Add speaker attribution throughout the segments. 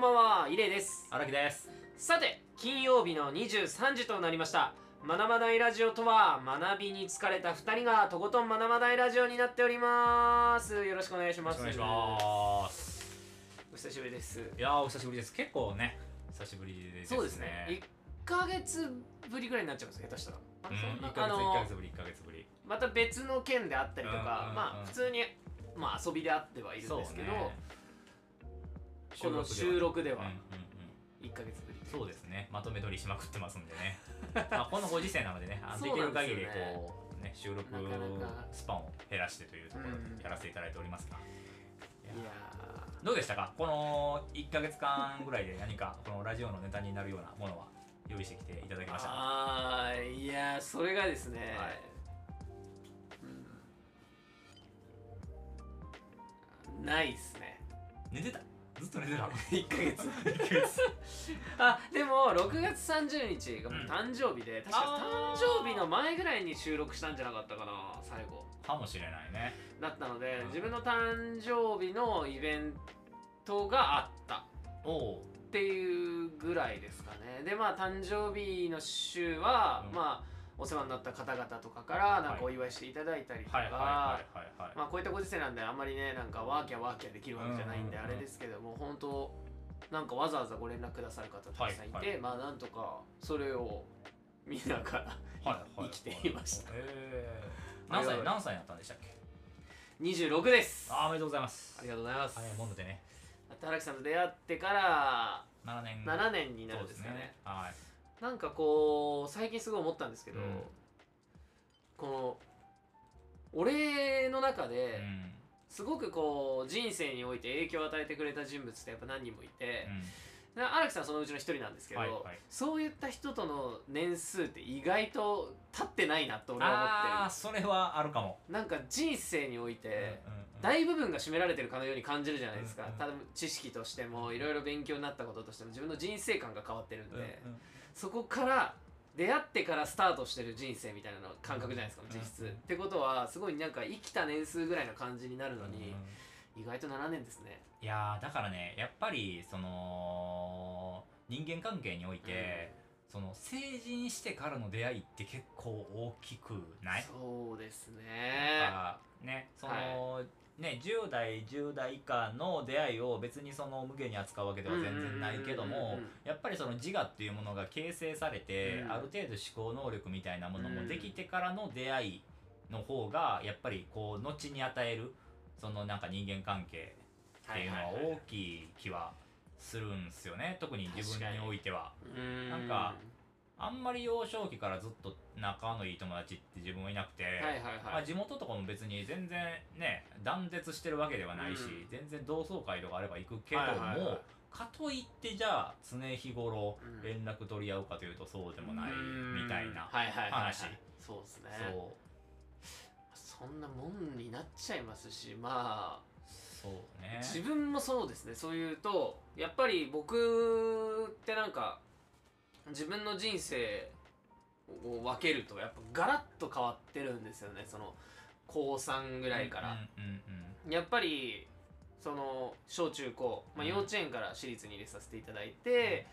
Speaker 1: んばんは、イレイです。
Speaker 2: 荒木です
Speaker 1: さて、金曜日の23時となりました。学ばないラジオとは、学びに疲れた2人がとことん学ばないラジオになっております。よろしくお願いします。
Speaker 2: よろしくお願いします
Speaker 1: お久しぶりです。
Speaker 2: いやーお久しぶりです結構ね久しぶりですね
Speaker 1: そうですね。1ヶ月ぶりぐらいになっちゃいます、下手したら。あ
Speaker 2: うん
Speaker 1: そんな
Speaker 2: 1ヶ月
Speaker 1: あの
Speaker 2: 1ヶ月ぶり1ヶ月ぶり
Speaker 1: また別の件であったりとか、まあ、普通に、まあ、遊びであってはいるんですけど、この収録では。
Speaker 2: うんうん
Speaker 1: 1ヶ月ぶり。
Speaker 2: うんそうですね。まとめ撮りしまくってますんでね。まあこのご時世なのでねできる限りこうね。収録スパンを減らしてというところ
Speaker 1: うん。
Speaker 2: でやらせていただいておりますが、いや
Speaker 1: いやー。
Speaker 2: どうでしたか？この1ヶ月間ぐらいで何かこのラジオのネタになるようなものは用意してきていただきましたか？
Speaker 1: あーいやーそれがですね、
Speaker 2: はい。
Speaker 1: うん。ないっすね。
Speaker 2: 寝てた？ずっと寝てたの
Speaker 1: 1ヶ月。
Speaker 2: 1ヶ月。
Speaker 1: あでも6月30日がもう
Speaker 2: うん。
Speaker 1: 誕生日で、確か
Speaker 2: あー。
Speaker 1: 誕生日の前ぐらいに収録したんじゃなかったかな最後。
Speaker 2: かもしれないね。
Speaker 1: だったので、
Speaker 2: うん。
Speaker 1: 自分の誕生日のイベントがあった。
Speaker 2: おお
Speaker 1: っていうぐらいですかね。でまあ誕生日の週は、
Speaker 2: うん。
Speaker 1: まあお世話になった方々とかからなんか
Speaker 2: はい
Speaker 1: お祝いしていただいたりとか、まあこういったご時世なんであんまりねなんかワーキャーワーキャーできるわけじゃないんであれですけども本当なんかわざわざご連絡くださる方たくさんいて、
Speaker 2: はいはい。
Speaker 1: まあなんとかそれを見ながら
Speaker 2: はいはい。
Speaker 1: 生きていました。
Speaker 2: えー、何歳何歳になったんでしたっけ
Speaker 1: ？26です。
Speaker 2: あーおめでとうございます。
Speaker 1: ありがとうございます。
Speaker 2: 早いもんでね。
Speaker 1: 荒木さんと出会ってから
Speaker 2: 7年。
Speaker 1: 7年になる
Speaker 2: んです
Speaker 1: かね。
Speaker 2: ね。はい
Speaker 1: なんかこう最近すごい思ったんですけど、
Speaker 2: うん。
Speaker 1: この俺の中で、
Speaker 2: うん。
Speaker 1: すごくこう人生において影響を与えてくれた人物ってやっぱ何人もいて、
Speaker 2: うん
Speaker 1: で荒木さんそのうちの一人なんですけど、
Speaker 2: はいはい。
Speaker 1: そういった人との年数って意外と経ってないなと俺は思っ
Speaker 2: ああそれはあるかも。
Speaker 1: なんか人生において、大部分が占められてるかのように感じるじゃないですか、
Speaker 2: うんうん。
Speaker 1: 多分知識としてもいろいろ勉強になったこととしても自分の人生観が変わってるんで、
Speaker 2: うんうん
Speaker 1: そこから出会ってからスタートしてる人生みたいなの感覚じゃないですか、
Speaker 2: うん。
Speaker 1: 実質、ってことはすごいなんか生きた年数ぐらいの感じになるのに、
Speaker 2: うん。うん
Speaker 1: 意外と7年ですね。
Speaker 2: いやーだからねやっぱりその人間関係において、その成人してからの出会いって結構大きくない？
Speaker 1: そうですね。
Speaker 2: かねその、ね10代10代以下の出会いを別にその無限に扱うわけでは全然ないけども
Speaker 1: うん
Speaker 2: やっぱりその自我っていうものが形成されて、
Speaker 1: うん。
Speaker 2: ある程度思考能力みたいなもの
Speaker 1: うん
Speaker 2: もできてからの出会いの方がやっぱりこう後に与えるそのなんか人間関係っていうのは大きい気はするんですよね。特に自分においては。
Speaker 1: うん
Speaker 2: なんかあんまり幼少期からずっと仲のいい友達って自分はいなくて、
Speaker 1: はいはい
Speaker 2: まあ、
Speaker 1: はい
Speaker 2: 地元とかも別に全然ね断絶してるわけではないし、
Speaker 1: うん。
Speaker 2: 全然同窓会とかあれば行くけども、
Speaker 1: はいはいはい。
Speaker 2: かといってじゃあ常日頃
Speaker 1: うん。
Speaker 2: 連絡取り合うかというとそうでもないみたいな、
Speaker 1: はいはいはいはい。
Speaker 2: 話。
Speaker 1: そうですね。
Speaker 2: そう。
Speaker 1: そんなもんになっちゃいますしまあ
Speaker 2: そうね。
Speaker 1: 自分もそうですね。そういうとやっぱり僕ってなんか自分の人生を分けるとやっぱガラッと変わってるんですよねその高3ぐらいから、
Speaker 2: うんうん
Speaker 1: やっぱりその小中高、まあ、
Speaker 2: うん。
Speaker 1: 幼稚園から私立に入れさせていただいて、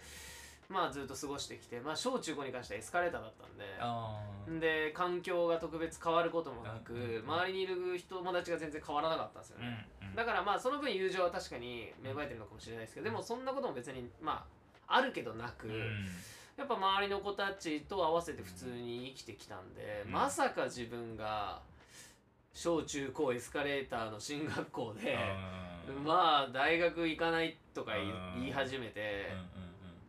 Speaker 1: まあずっと過ごしてきて、まあ、小中高に関してはエスカレーターだったんで。で環境が特別変わることもなく、
Speaker 2: うんうん
Speaker 1: 周りにいる友達が全然変わらなかったんですよ
Speaker 2: うん
Speaker 1: ね、
Speaker 2: うん。
Speaker 1: だからまあその分友情は確かに芽生えてるのかもしれないですけどでもそんなことも別にまああるけどなく、
Speaker 2: うん
Speaker 1: やっぱ周りの子たちと合わせて普通に生きてきたんで、
Speaker 2: うん。
Speaker 1: まさか自分が小中高エスカレーターの進学校で、
Speaker 2: うん。
Speaker 1: まあ大学行かないとか言い始めて、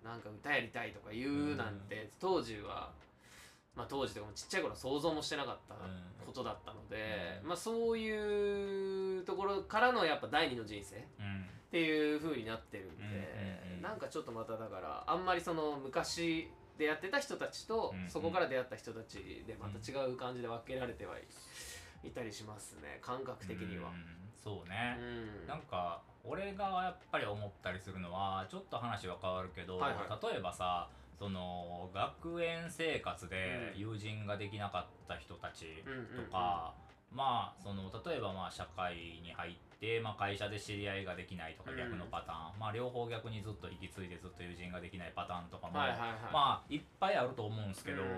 Speaker 1: なんか歌やりたいとか言うなんて、当時はまあ当時とかもちっちゃい頃想像もしてなかったことだったので、
Speaker 2: うん。
Speaker 1: まあそういうところからのやっぱ第二の人生っ
Speaker 2: うんうん
Speaker 1: ていう風になってるんで、
Speaker 2: うんうんうん。
Speaker 1: なんかちょっとまただからあんまりその昔出会ってた人たちと、
Speaker 2: うんうん。
Speaker 1: そこから出会った人たちでまた違う感じで分けられてはいいたりしますね感覚的には。
Speaker 2: うん。そう
Speaker 1: う
Speaker 2: ね、
Speaker 1: ん。
Speaker 2: なんか俺がやっぱり思ったりするのはちょっと話は変わるけど、
Speaker 1: はいはい。
Speaker 2: 例えばさその学園生活で
Speaker 1: うん。
Speaker 2: 友人ができなかった人たち
Speaker 1: うんうんうん。
Speaker 2: とか、まあその例えばまあ社会に入って、まあ、会社で知り合いができないとか
Speaker 1: うん。
Speaker 2: 逆のパターン、まあ両方逆にずっと引き継いでずっと友人ができないパターンとかも、
Speaker 1: はいはいはい。
Speaker 2: まあいっぱいあると思うんですけど、
Speaker 1: うん。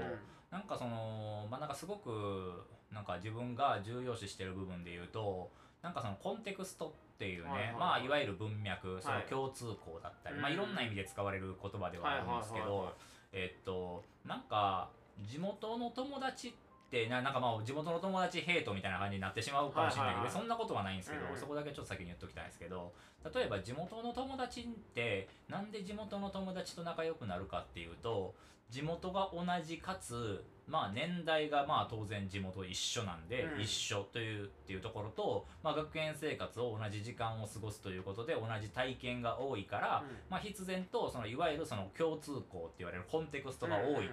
Speaker 2: なんかそのまあなんかすごくなんか自分が重要視してる部分で言うとなんかそのコンテクストっていうね、
Speaker 1: はいはいはい。
Speaker 2: まあいわゆる文脈その
Speaker 1: はい。
Speaker 2: 共通項だったり、
Speaker 1: うん。
Speaker 2: まあいろんな意味で使われる言葉ではあるんですけど、
Speaker 1: はいはいはいはい。
Speaker 2: えっとなんか地元の友達ってななんかまあ地元の友達ヘイトみたいな感じになってしまうかもしれないけど、そんなことはないんですけど、
Speaker 1: うんうん。
Speaker 2: そこだけちょっと先に言っときたいんですけど例えば地元の友達ってなんで地元の友達と仲良くなるかっていうと地元が同じかつまあ年代がまあ当然地元一緒なんで、
Speaker 1: うん。
Speaker 2: 一緒というっていうところと、まあ、学園生活を同じ時間を過ごすということで同じ体験が多いから、まあ、必然とそのいわゆるその共通項って言われるコンテクストが多いと、
Speaker 1: うんうんうんうん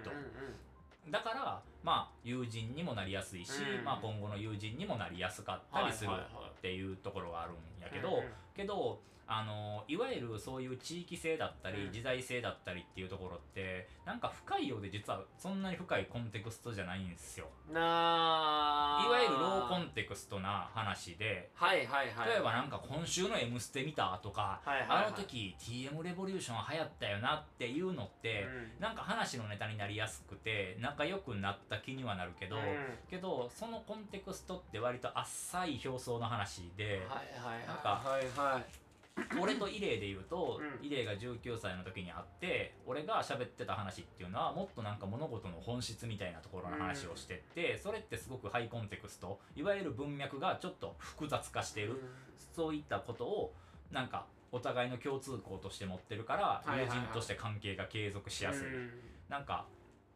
Speaker 2: だからまあ友人にもなりやすいし、
Speaker 1: うん。
Speaker 2: まあ、今後の友人にもなりやすかったりするっていうところがあるんやけど、けどあのいわゆるそういう地域性だったり、
Speaker 1: うん。
Speaker 2: 時代性だったりっていうところってなんか深いようで実はそんなに深いコンテクストじゃないんですよ。
Speaker 1: ない
Speaker 2: わゆるローコンテクストな話で
Speaker 1: はいはいはい。
Speaker 2: 例えばなんか今週の「M ステ」見たとか、
Speaker 1: はいはいはい。
Speaker 2: あの時 TM レボリューション流行ったよなっていうのって、
Speaker 1: うん。
Speaker 2: なんか話のネタになりやすくて仲良くなった気にはなるけど、
Speaker 1: うん。
Speaker 2: けどそのコンテクストって割と浅い表層の話で、
Speaker 1: はいはい。
Speaker 2: なんか
Speaker 1: はいはいはい
Speaker 2: 俺とイレイで言うと、
Speaker 1: うん。
Speaker 2: イレイが19歳の時に会って俺が喋ってた話っていうのはもっとなんか物事の本質みたいなところの話をしてって、それってすごくハイコンテクスト。いわゆる文脈がちょっと複雑化している、そういったことをなんかお互いの共通項として持ってるから、
Speaker 1: はいはいはい。
Speaker 2: 友人として関係が継続しやすい、
Speaker 1: うん。
Speaker 2: なんか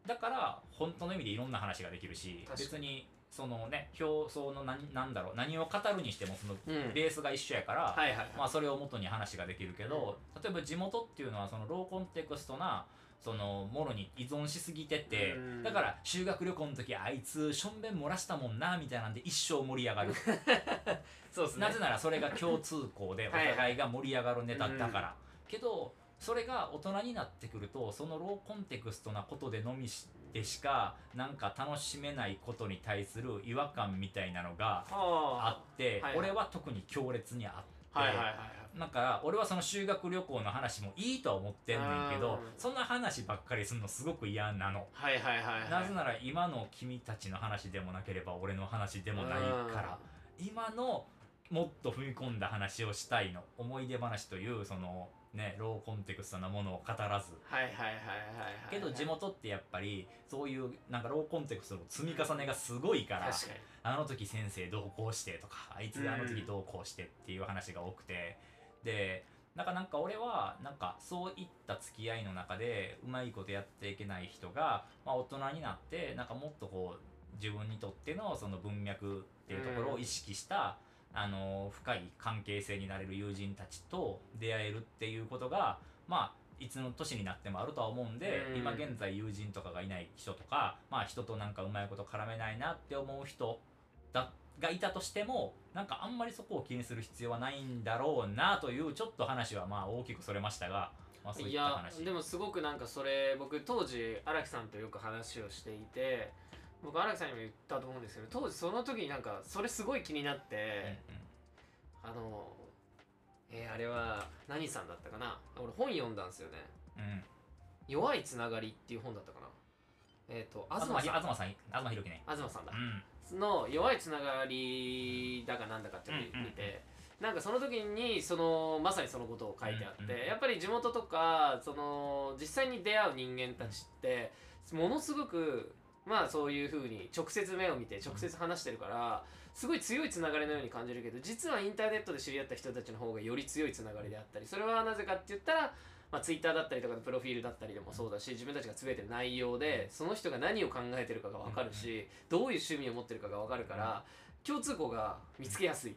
Speaker 2: だから本当の意味でいろんな話ができるし
Speaker 1: 確かに。
Speaker 2: 別にそのね表層の何なんだろう何を語るにしてもその
Speaker 1: うん。
Speaker 2: ベースが一緒やから、まあ、それを元に話ができるけど、例えば地元っていうのはそのローコンテクストなそのものに依存しすぎてて、
Speaker 1: うん。
Speaker 2: だから修学旅行の時あいつしょんべん漏らしたもんなみたいなんで一生盛り上がる。
Speaker 1: そうですね。
Speaker 2: なぜならそれが共通項でお互いが盛り上がるネタだから、けどそれが大人になってくるとそのローコンテクストなことでのみでしかなんか楽しめないことに対する違和感みたいなのがあ。
Speaker 1: は
Speaker 2: って、
Speaker 1: はいはい。
Speaker 2: 俺は特に強烈にあって、
Speaker 1: あはいはいはいはい。
Speaker 2: だから俺はその修学旅行の話もいいとは思ってんねんけど
Speaker 1: うん。
Speaker 2: そんな話ばっかりするのすごく嫌なの。
Speaker 1: はいはいはいはい。
Speaker 2: なぜなら今の君たちの話でもなければ俺の話でもないから今のもっと踏み込んだ話をしたいの。思い出話というそのねローコンテクストなものを語らず。
Speaker 1: はいはいはいはいはい
Speaker 2: けど地元ってやっぱりそういうなんかローコンテクストの積み重ねがすごいからあの時先生どうこうしてとかあいつあの時どうこうしてっていう話が多くて。でなんかなんか俺はなんかそういった付き合いの中でうまいことやっていけない人が、まあ、大人になってなんかもっとこう自分にとってのその文脈っていうところを意識した、あの深い関係性になれる友人たちと出会えるっていうことがまあいつの年になってもあるとは思うんで、
Speaker 1: うん。
Speaker 2: 今現在友人とかがいない人とか、まあ、人となんかうまいこと絡めないなって思う人だがいたとしてもなんかあんまりそこを気にする必要はないんだろうなというちょっと話はまあ大きくそれましたが、まあ、そうい
Speaker 1: いや
Speaker 2: った話。
Speaker 1: でもすごくなんかそれ僕当時荒木さんとよく話をしていて僕荒木さんにも言ったと思うんですけど当時その時になんかそれすごい気になって、あのえーあれは何さんだったかな？俺本読んだんですよね。
Speaker 2: うん。うんうん「
Speaker 1: 弱いつながり」っていう本だったかな？えっ、と東
Speaker 2: 東
Speaker 1: さん。
Speaker 2: 東さん東ひろきね。
Speaker 1: 東さんだ。
Speaker 2: う、ん。
Speaker 1: の弱いつながりだかなんだかっていうのを見て、なんかその時にそのまさにそのことを書いてあって、
Speaker 2: うんうん。
Speaker 1: やっぱり地元とかその実際に出会う人間たちってものすごくまあそういうふうに直接目を見て直接話してるからすごい強いつながりのように感じるけど実はインターネットで知り合った人たちの方がより強いつながりであったりそれはなぜかって言ったらまあ、ツイッターだったりとかのプロフィールだったりでもそうだし自分たちがつぶやいてる内容でその人が何を考えてるかが分かるしどういう趣味を持ってるかが分かるから共通項が見つけやすい。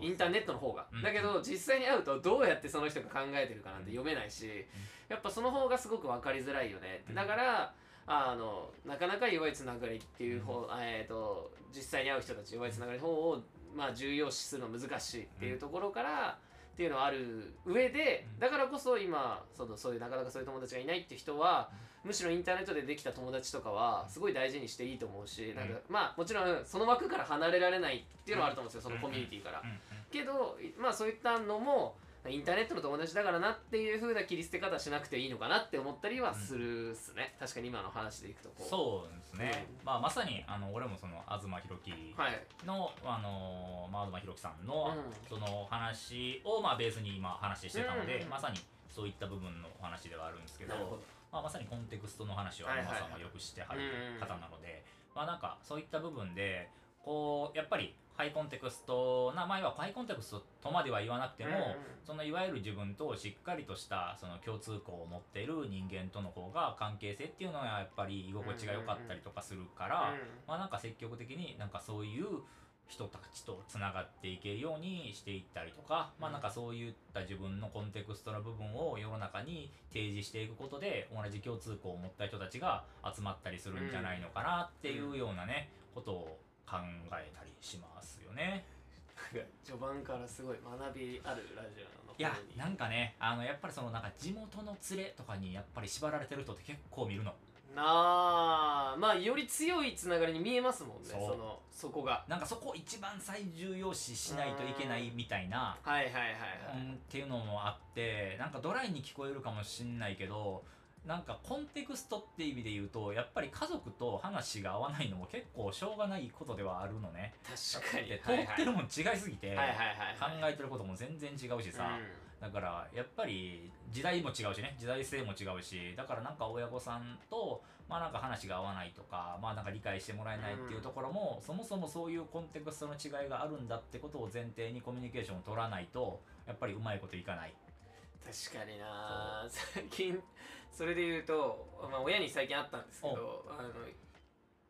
Speaker 1: インターネットの方が。
Speaker 2: うん。
Speaker 1: だけど実際に会うとどうやってその人が考えてるかなんて読めないしやっぱその方がすごく分かりづらいよね。だからあのなかなか弱いつながりっていう方、えー、と実際に会う人たち弱いつながりの方を、まあ、重要視するの難しいっていうところから、っていうのはある上で
Speaker 2: うん。
Speaker 1: だからこそ今そのそういうなかなかそういう友達がいないっていう人はむしろインターネットでできた友達とかはすごい大事にしていいと思うし、
Speaker 2: ん。
Speaker 1: なんかまあもちろんその枠から離れられないっていうのはあると思うんですよ、そのコミュニティから、
Speaker 2: うん。うん。
Speaker 1: けどまあそういったのもインターネットの友達だからなっていう風な切り捨て方しなくていいのかなって思ったりはするっすね、確かに今の話でいくとこう。
Speaker 2: そうですね、まあまさにあの俺もその東博樹
Speaker 1: はい。
Speaker 2: の、あのまあ、東博樹さんの、
Speaker 1: うん。
Speaker 2: その話を、まあ、ベースに今話してたので、
Speaker 1: うん
Speaker 2: まさにそういった部分のお話ではあるんですけどまあ、まさにコンテクストの話を
Speaker 1: はいはいはい
Speaker 2: 皆さんはよくしてはる
Speaker 1: うん
Speaker 2: 方なので、まあなんかそういった部分でこうやっぱりハイコンテクストな前はハイコンテクストとまでは言わなくても、
Speaker 1: うんうん。
Speaker 2: そのいわゆる自分としっかりとしたその共通項を持っている人間との方が関係性っていうのはやっぱり居心地が良かったりとかするから、まあなんか積極的になんかそういう人たちとつながっていけるようにしていったりとか、まあなんかそういった自分のコンテクストの部分を世の中に提示していくことで同じ共通項を持った人たちが集まったりするんじゃないのかなっていうようなねことを考えたりしますよね。
Speaker 1: 序盤からすごい学びあるラジオの
Speaker 2: いやなんかねあのやっぱりそのなんか地元の連れとかにやっぱり縛られてる人って結構見るの。
Speaker 1: なあまあより強いつながりに見えますもんね
Speaker 2: そ
Speaker 1: のそこが
Speaker 2: なんかそこを一番最重要視しないといけないみたいな。
Speaker 1: はいはいはいはい、
Speaker 2: うんっていうのもあってなんかドライに聞こえるかもしんないけどなんかコンテクストって意味で言うとやっぱり家族と話が合わないのも結構しょうがないことではあるのね。
Speaker 1: 確かに。
Speaker 2: で通ってるもん違いすぎて、考
Speaker 1: はい
Speaker 2: えてることも全然違うしさ、
Speaker 1: う
Speaker 2: だからやっぱり時代も違うしね。時代性も違うし。だからなんか親御さんとまあなんか話が合わないとかまあなんか理解してもらえないっていうところも、そもそもそういうコンテクストの違いがあるん。だってことを前提にコミュニケーションを取らないとやっぱりうまいこといかない。
Speaker 1: 確かにな最近それで言うと、まあ、親に最近会ったんですけどあの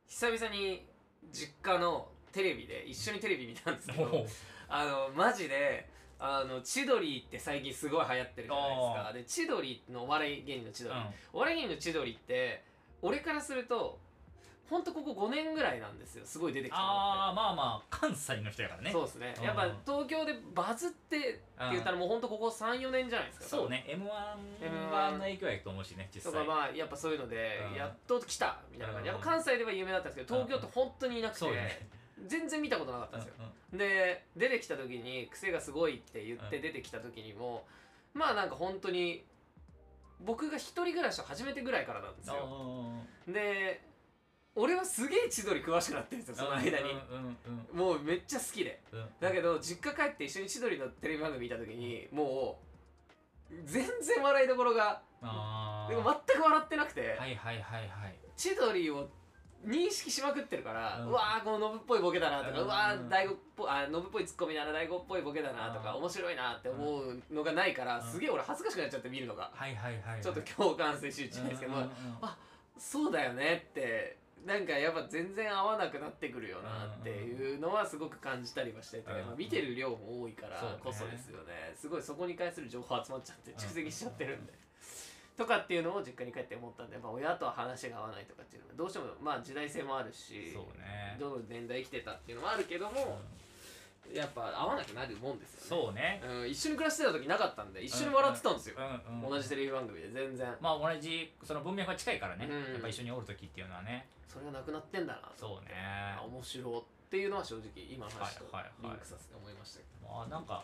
Speaker 1: 久々に実家のテレビで一緒にテレビ見たんですけどあのマジであの千鳥って最近すごい流行ってるじゃないですか。で千鳥のお笑い芸人の千鳥、お笑い芸人の千鳥って俺からするとほんとここ5年ぐらいなんですよ。すごい出てきたのって。
Speaker 2: ああまあまあ関西の人やからね。
Speaker 1: そうですね。
Speaker 2: うん。
Speaker 1: やっぱ東京でバズってって言ったらもうほんとここ34年じゃないですか
Speaker 2: そうね m 1
Speaker 1: M1
Speaker 2: の影響やと思うしね実際。
Speaker 1: とかまあやっぱそういうので
Speaker 2: うん。
Speaker 1: やっと来たみたいな感じ。
Speaker 2: うん。
Speaker 1: やっぱ関西では有名だったんですけど東京って本当にいなくて全然見たことなかったんですよ。
Speaker 2: うん。
Speaker 1: で出てきた時に癖がすごいって言って
Speaker 2: うん。
Speaker 1: 出てきた時にもまあなんか本当に僕が一人暮らしを始めてぐらいからなんですよ。
Speaker 2: うん。
Speaker 1: で俺はすげえ千鳥詳しくなってるんですよその間に。もうめっちゃ好きで。
Speaker 2: うん。うん
Speaker 1: だけど実家帰って一緒に千鳥のテレビ番組見た時にもう全然笑いどころが
Speaker 2: あ
Speaker 1: でも全く笑ってなくて、
Speaker 2: はいはいはいはい。
Speaker 1: 千鳥を認識しまくってるから、
Speaker 2: う
Speaker 1: うんわーこのノブっぽいボケだなとか、
Speaker 2: う
Speaker 1: うんわー大悟っぽノブっぽいツッコミだな大悟っぽいボケだなとか、
Speaker 2: うん。
Speaker 1: 面白いなって思うのがないから、
Speaker 2: うん。
Speaker 1: すげえ俺恥ずかしくなっちゃって見るのが、
Speaker 2: はいはいはいはい。
Speaker 1: ちょっと共感性集中ですけど、
Speaker 2: うんうんうん
Speaker 1: あそうだよねってなんかやっぱ全然合わなくなってくるよなっていうのはすごく感じたりはしてて、
Speaker 2: うん。
Speaker 1: まあ、見てる量も多いからこそですよね。すごいそこに関する情報集まっちゃって蓄積しちゃってるんで。とかっていうのを実家に帰って思ったんで、まあ、親とは話が合わないとかっていうのはどうしてもまあ時代性もあるし
Speaker 2: ね。
Speaker 1: どの年代生きてたっていうのもあるけども、やっぱ合わなくなるもんですよね。
Speaker 2: そうね。
Speaker 1: うん、一緒に暮らしてた時なかったんで一緒に笑ってたんですよ、
Speaker 2: うんうん
Speaker 1: 同じテレビ番組で全然。
Speaker 2: まあ同じその文脈が近いからね、
Speaker 1: うん。
Speaker 2: やっぱ一緒におる時っていうのはね。
Speaker 1: それがなくなってんだなと
Speaker 2: そうね。
Speaker 1: あ面白っていうのは正直今の話と
Speaker 2: はいはいはい。
Speaker 1: リンクさせて思いましたけ
Speaker 2: まあなんか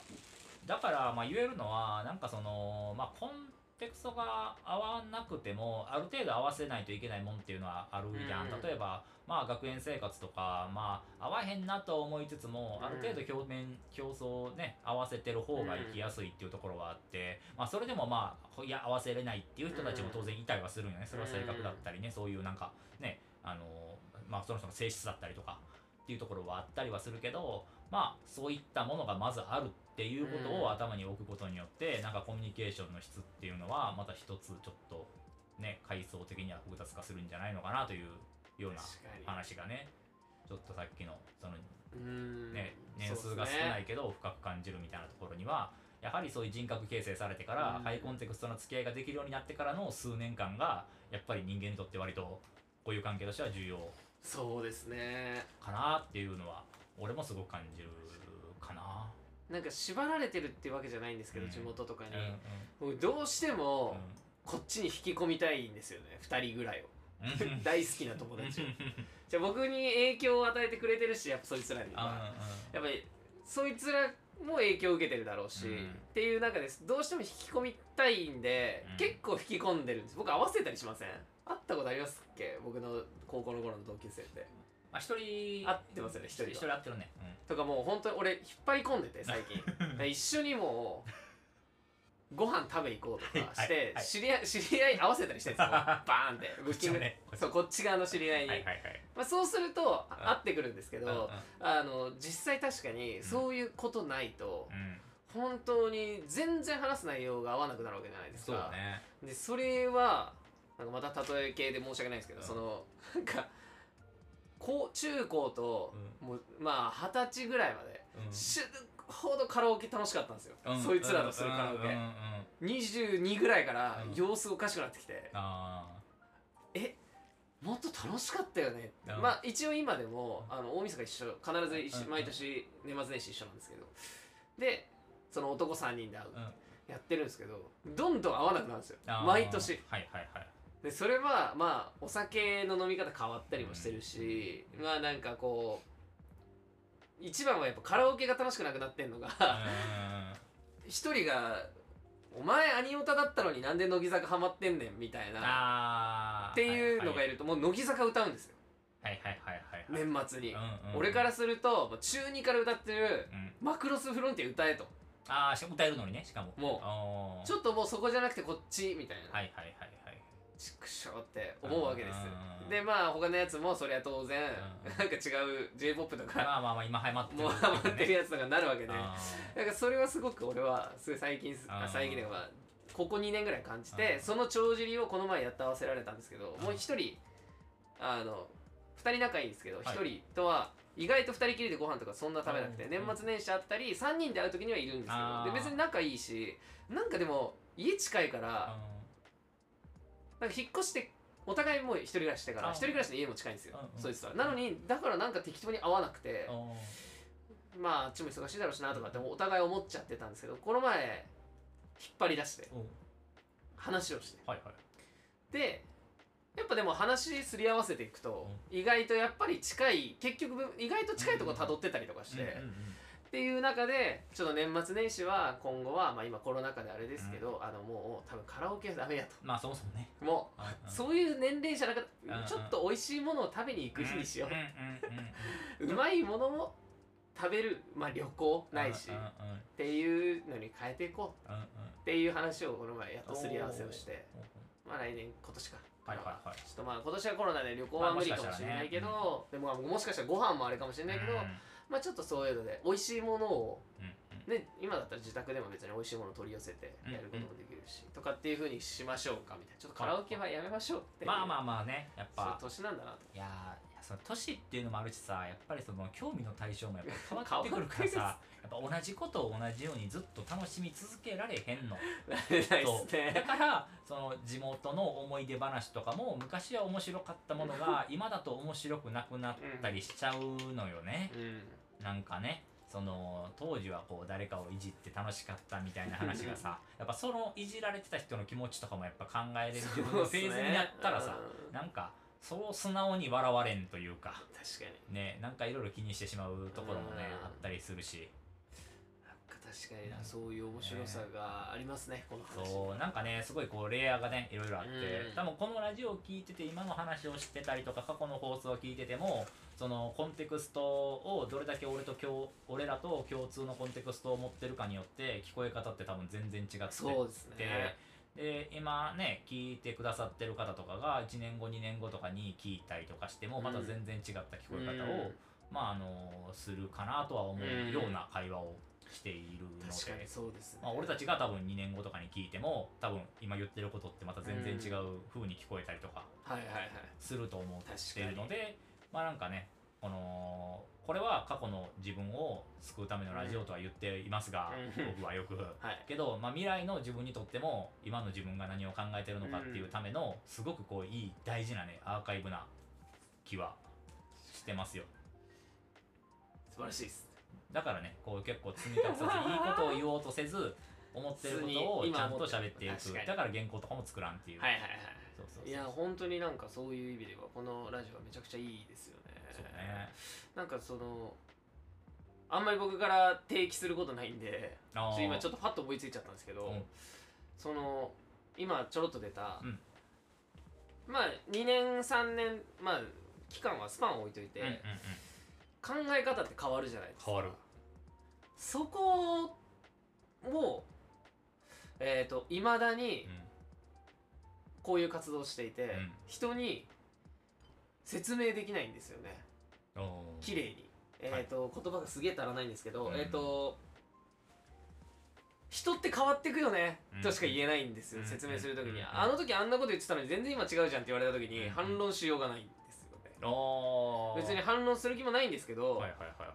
Speaker 2: だからまあ言えるのはなんかそのまあコンテクストが合わなくてもある程度合わせないといけないもんっていうのはあるじゃん、例えばまあ学園生活とかまあ合わへんなと思いつつも、ある程度表面競争ね合わせてる方が生きやすいっていうところはあって、まあそれでもまあいや合わせれないっていう人たちも当然いたりはするんよねそれは性格だったりね、そういうなんかねあのまあその人の性質だったりとかっていうところはあったりはするけどまあそういったものがまずあるっていうこと
Speaker 1: うん。
Speaker 2: を頭に置くことによって、なんかコミュニケーションの質っていうのはまた一つちょっとね階層的には複雑化するんじゃないのかなというような話がねちょっとさっきのその
Speaker 1: うん。
Speaker 2: ね年数が少ないけど深く感じるみたいなところにはやはりそういう人格形成されてから、
Speaker 1: うん。
Speaker 2: ハイコンテクストの付き合いができるようになってからの数年間がやっぱり人間にとって割とこういう関係としては重要
Speaker 1: そうですね。
Speaker 2: かなっていうのは俺もすごく感じる。かな。
Speaker 1: なんか縛られてるってわけじゃないんですけど、
Speaker 2: うん。
Speaker 1: 地元とかに、
Speaker 2: うんうん。
Speaker 1: どうしても、こっちに引き込みたいんですよね2人ぐらいを。
Speaker 2: うん。
Speaker 1: 大好きな友達を。じゃあ僕に影響を与えてくれてるしやっぱそいつらには。やっぱりそいつらも影響を受けてるだろうし、
Speaker 2: うん。
Speaker 1: っていう中ですどうしても引き込みたいんで、
Speaker 2: うん。
Speaker 1: 結構引き込んでるんです。僕合わせたりしません？会ったことありますっけ？僕の高校の頃の同級生って。
Speaker 2: まあ一人
Speaker 1: 会ってますよね一人は
Speaker 2: 一人会ってるね。
Speaker 1: とかもう本当に俺引っ張り込んでて最近。一緒にもうご飯食べ行こうとかして、
Speaker 2: はいはい
Speaker 1: 知り合い知り合い合わせたりしてるんですよ。バーンって。ブッキング、
Speaker 2: ね
Speaker 1: そうこっち側の知り合いに、
Speaker 2: はいはいはい。
Speaker 1: まあ、そうするとあ会ってくるんですけど、あの実際確かにそういうことないと、
Speaker 2: うん。
Speaker 1: 本当に全然話す内容が合わなくなるわけじゃないですか。
Speaker 2: そ
Speaker 1: でそれはなんかまた例え系で申し訳ないんですけど、
Speaker 2: うん。
Speaker 1: そのなんかこう中高と、もうまあ二十歳ぐらいまで
Speaker 2: うん。
Speaker 1: 死ぬほどカラオケ楽しかったんですよ、
Speaker 2: うん。
Speaker 1: そいつらとするカラオケ、
Speaker 2: うんうんうんうん。
Speaker 1: 22ぐらいから
Speaker 2: うん。
Speaker 1: 様子おかしくなってきて、
Speaker 2: あ
Speaker 1: えもっと楽しかったよね、
Speaker 2: うん。
Speaker 1: まあ一応今でもあの大晦日一緒。必ず一緒、
Speaker 2: うん。
Speaker 1: 毎年年末年始一緒なんですけど。でその男3人で会う、やってるんですけどどんどん合わなくなるんですよ。毎年。
Speaker 2: はいはいはい
Speaker 1: でそれはまあお酒の飲み方変わったりもしてるし、まあなんかこう一番はやっぱカラオケが楽しくなくなってんのが
Speaker 2: うん
Speaker 1: 一人が「お前アニオタだったのになんで乃木坂ハマってんねん」みたいなっていうのがい
Speaker 2: る
Speaker 1: るともう乃木坂歌うんですよ。
Speaker 2: はいはいはいはいはい。
Speaker 1: 年末に。
Speaker 2: うんうんうん。
Speaker 1: 俺からすると中2から歌ってる
Speaker 2: うん。
Speaker 1: マクロスフロンティア歌えと。
Speaker 2: ああ歌えるのにねしかも。
Speaker 1: も
Speaker 2: う。
Speaker 1: ちょっともうそこじゃなくてこっちみたいな。
Speaker 2: はいはいはいはい
Speaker 1: 畜生って思うわけです。
Speaker 2: うん。
Speaker 1: でまあ他のやつもそりゃ当然
Speaker 2: うん。
Speaker 1: なんか違う j p o p とか
Speaker 2: まあまあまあ今ハマってる。
Speaker 1: もうハマってるやつとかになるわけで。
Speaker 2: あ
Speaker 1: なんかそれはすごく俺はすごい最近最近ではここ2年ぐらい感じて
Speaker 2: うん。
Speaker 1: その帳尻をこの前やって合わせられたんですけど
Speaker 2: ん。
Speaker 1: もう一人あの2人仲いいんですけど
Speaker 2: はい。
Speaker 1: 1人とは意外と2人きりでご飯とかそんな食べなくて
Speaker 2: うん。
Speaker 1: 年末年始あったり3人で会う時にはいるんですけどで別に仲いいしなんかでも家近いからなんか引っ越してお互いもう一人暮らししてから
Speaker 2: あー。
Speaker 1: 一人暮らしの家も近いんですよ。
Speaker 2: うんうん。
Speaker 1: そいつとはなのにだからなんか適当に会わなくて
Speaker 2: うん。
Speaker 1: まああっちも忙しいだろうしなとかってお互い思っちゃってたんですけどこの前引っ張り出して
Speaker 2: うん。
Speaker 1: 話をして。
Speaker 2: はいはい。
Speaker 1: でやっぱでも話すり合わせていくと、意外とやっぱり近い結局意外と近いところ辿ってたりとかして、
Speaker 2: うんうんうん
Speaker 1: っていう中でちょっと年末年始は今後は、まあ、今コロナ禍であれですけど、あのもう多分カラオケはダメやと。
Speaker 2: まあそもそもね。
Speaker 1: もう、
Speaker 2: うんうん。
Speaker 1: そういう年齢じゃなくて、
Speaker 2: うんうん。
Speaker 1: ちょっと美味しいものを食べに行く日にしよう。
Speaker 2: うん、うんうんうん
Speaker 1: うまいものも食べる、まあ、旅行ないし、っ
Speaker 2: うんうん。
Speaker 1: ていうのに変えていこう。
Speaker 2: うんうん。
Speaker 1: っていう話をこの前やっとすり合わせをして。まあ来年今年か。
Speaker 2: はいはいはい。
Speaker 1: ちょっとまあ今年はコロナで旅行は無理かもしれないけど、
Speaker 2: まあも
Speaker 1: でもまあもしかしたらご飯もあれかもしれないけど、まあちょっとそういうので美味しいものをね、今だったら自宅でも別に美味しいものを取り寄せてやることもできるし、とかっていうふうにしましょうかみたいな。ちょっとカラオケはやめましょうって
Speaker 2: まあま
Speaker 1: あ
Speaker 2: あまあねやっぱ。
Speaker 1: 年なんだなと。
Speaker 2: いやその年っていうのもあるしさやっぱりその興味の対象もやっぱ変わってくるからさやっぱ同じことを同じようにずっと楽しみ続けられへんの。
Speaker 1: ね。
Speaker 2: だからその地元の思い出話とかも昔は面白かったものが今だと面白くなくなったりしちゃうのよね、
Speaker 1: うん
Speaker 2: なんかねその当時はこう誰かをいじって楽しかったみたいな話がさやっぱそのいじられてた人の気持ちとかもやっぱ考えれる自分のフェーズになったらさ、
Speaker 1: うん。
Speaker 2: なんかそう素直に笑われんというか
Speaker 1: 確かに。
Speaker 2: ねなんかいろいろ気にしてしまうところもね
Speaker 1: うん。
Speaker 2: あったりするし
Speaker 1: 確かになそういう面白さがありますねこの話。
Speaker 2: そうなんかねすごいこうレイヤーがねいろいろあって
Speaker 1: うん。
Speaker 2: 多分このラジオを聞いてて今の話をしてたりとか過去の放送を聞いててもそのコンテクストをどれだけ俺と共俺らと共通のコンテクストを持ってるかによって聞こえ方って多分全然違って。
Speaker 1: そうですね。
Speaker 2: で今ね聞いてくださってる方とかが1年後2年後とかに聞いたりとかしてもまた全然違った聞こえ方を、まああのするかなとは思うような会話をしているので、
Speaker 1: 確かにそうですね。
Speaker 2: まあ、俺たちが多分2年後とかに聞いても多分今言ってることってまた全然違う風に聞こえたりとか
Speaker 1: はいはいはい。
Speaker 2: すると思っているのでまあなんかねこのこれは過去の自分を救うためのラジオとは言っていますが、
Speaker 1: うん。
Speaker 2: 僕はよく。
Speaker 1: はい。
Speaker 2: けど、まあ、未来の自分にとっても今の自分が何を考えてるのかっていうためのすごくこういい大事なねアーカイブな気はしてますよ。
Speaker 1: 素晴らしいです
Speaker 2: だからねこう結構積み立てさず いいことを言おうとせず思ってることをちゃんと喋っていく。だから原稿とかも作らんっていう、
Speaker 1: はいはいはい
Speaker 2: そうそうそう
Speaker 1: いや本当になんかそういう意味ではこのラジオはめちゃくちゃいいですよね。
Speaker 2: そうね。
Speaker 1: なんかそのあんまり僕から提起することないんで今ちょっとパッと思いついちゃったんですけど、
Speaker 2: うん。
Speaker 1: その今ちょろっと出た、
Speaker 2: うん。
Speaker 1: まあ2年3年まあ期間はスパンを置いといて、
Speaker 2: うんうんうん
Speaker 1: 考え方って変わるじゃないですか。
Speaker 2: 変わる。
Speaker 1: そこをえっ、といまだにこういう活動をしていて、
Speaker 2: ん。
Speaker 1: 人に説明できないんですよね。綺麗に。えっ、と、言葉がすげえ足らないんですけど、
Speaker 2: うん。
Speaker 1: えっ、と人って変わってくよね、
Speaker 2: うん。
Speaker 1: としか言えないんですよ、
Speaker 2: うん。
Speaker 1: 説明するときに、
Speaker 2: うん。
Speaker 1: あの時あんなこと言ってたのに全然今違うじゃんって言われた時に
Speaker 2: うん。
Speaker 1: 反論しようがない別に反論する気もないんですけど、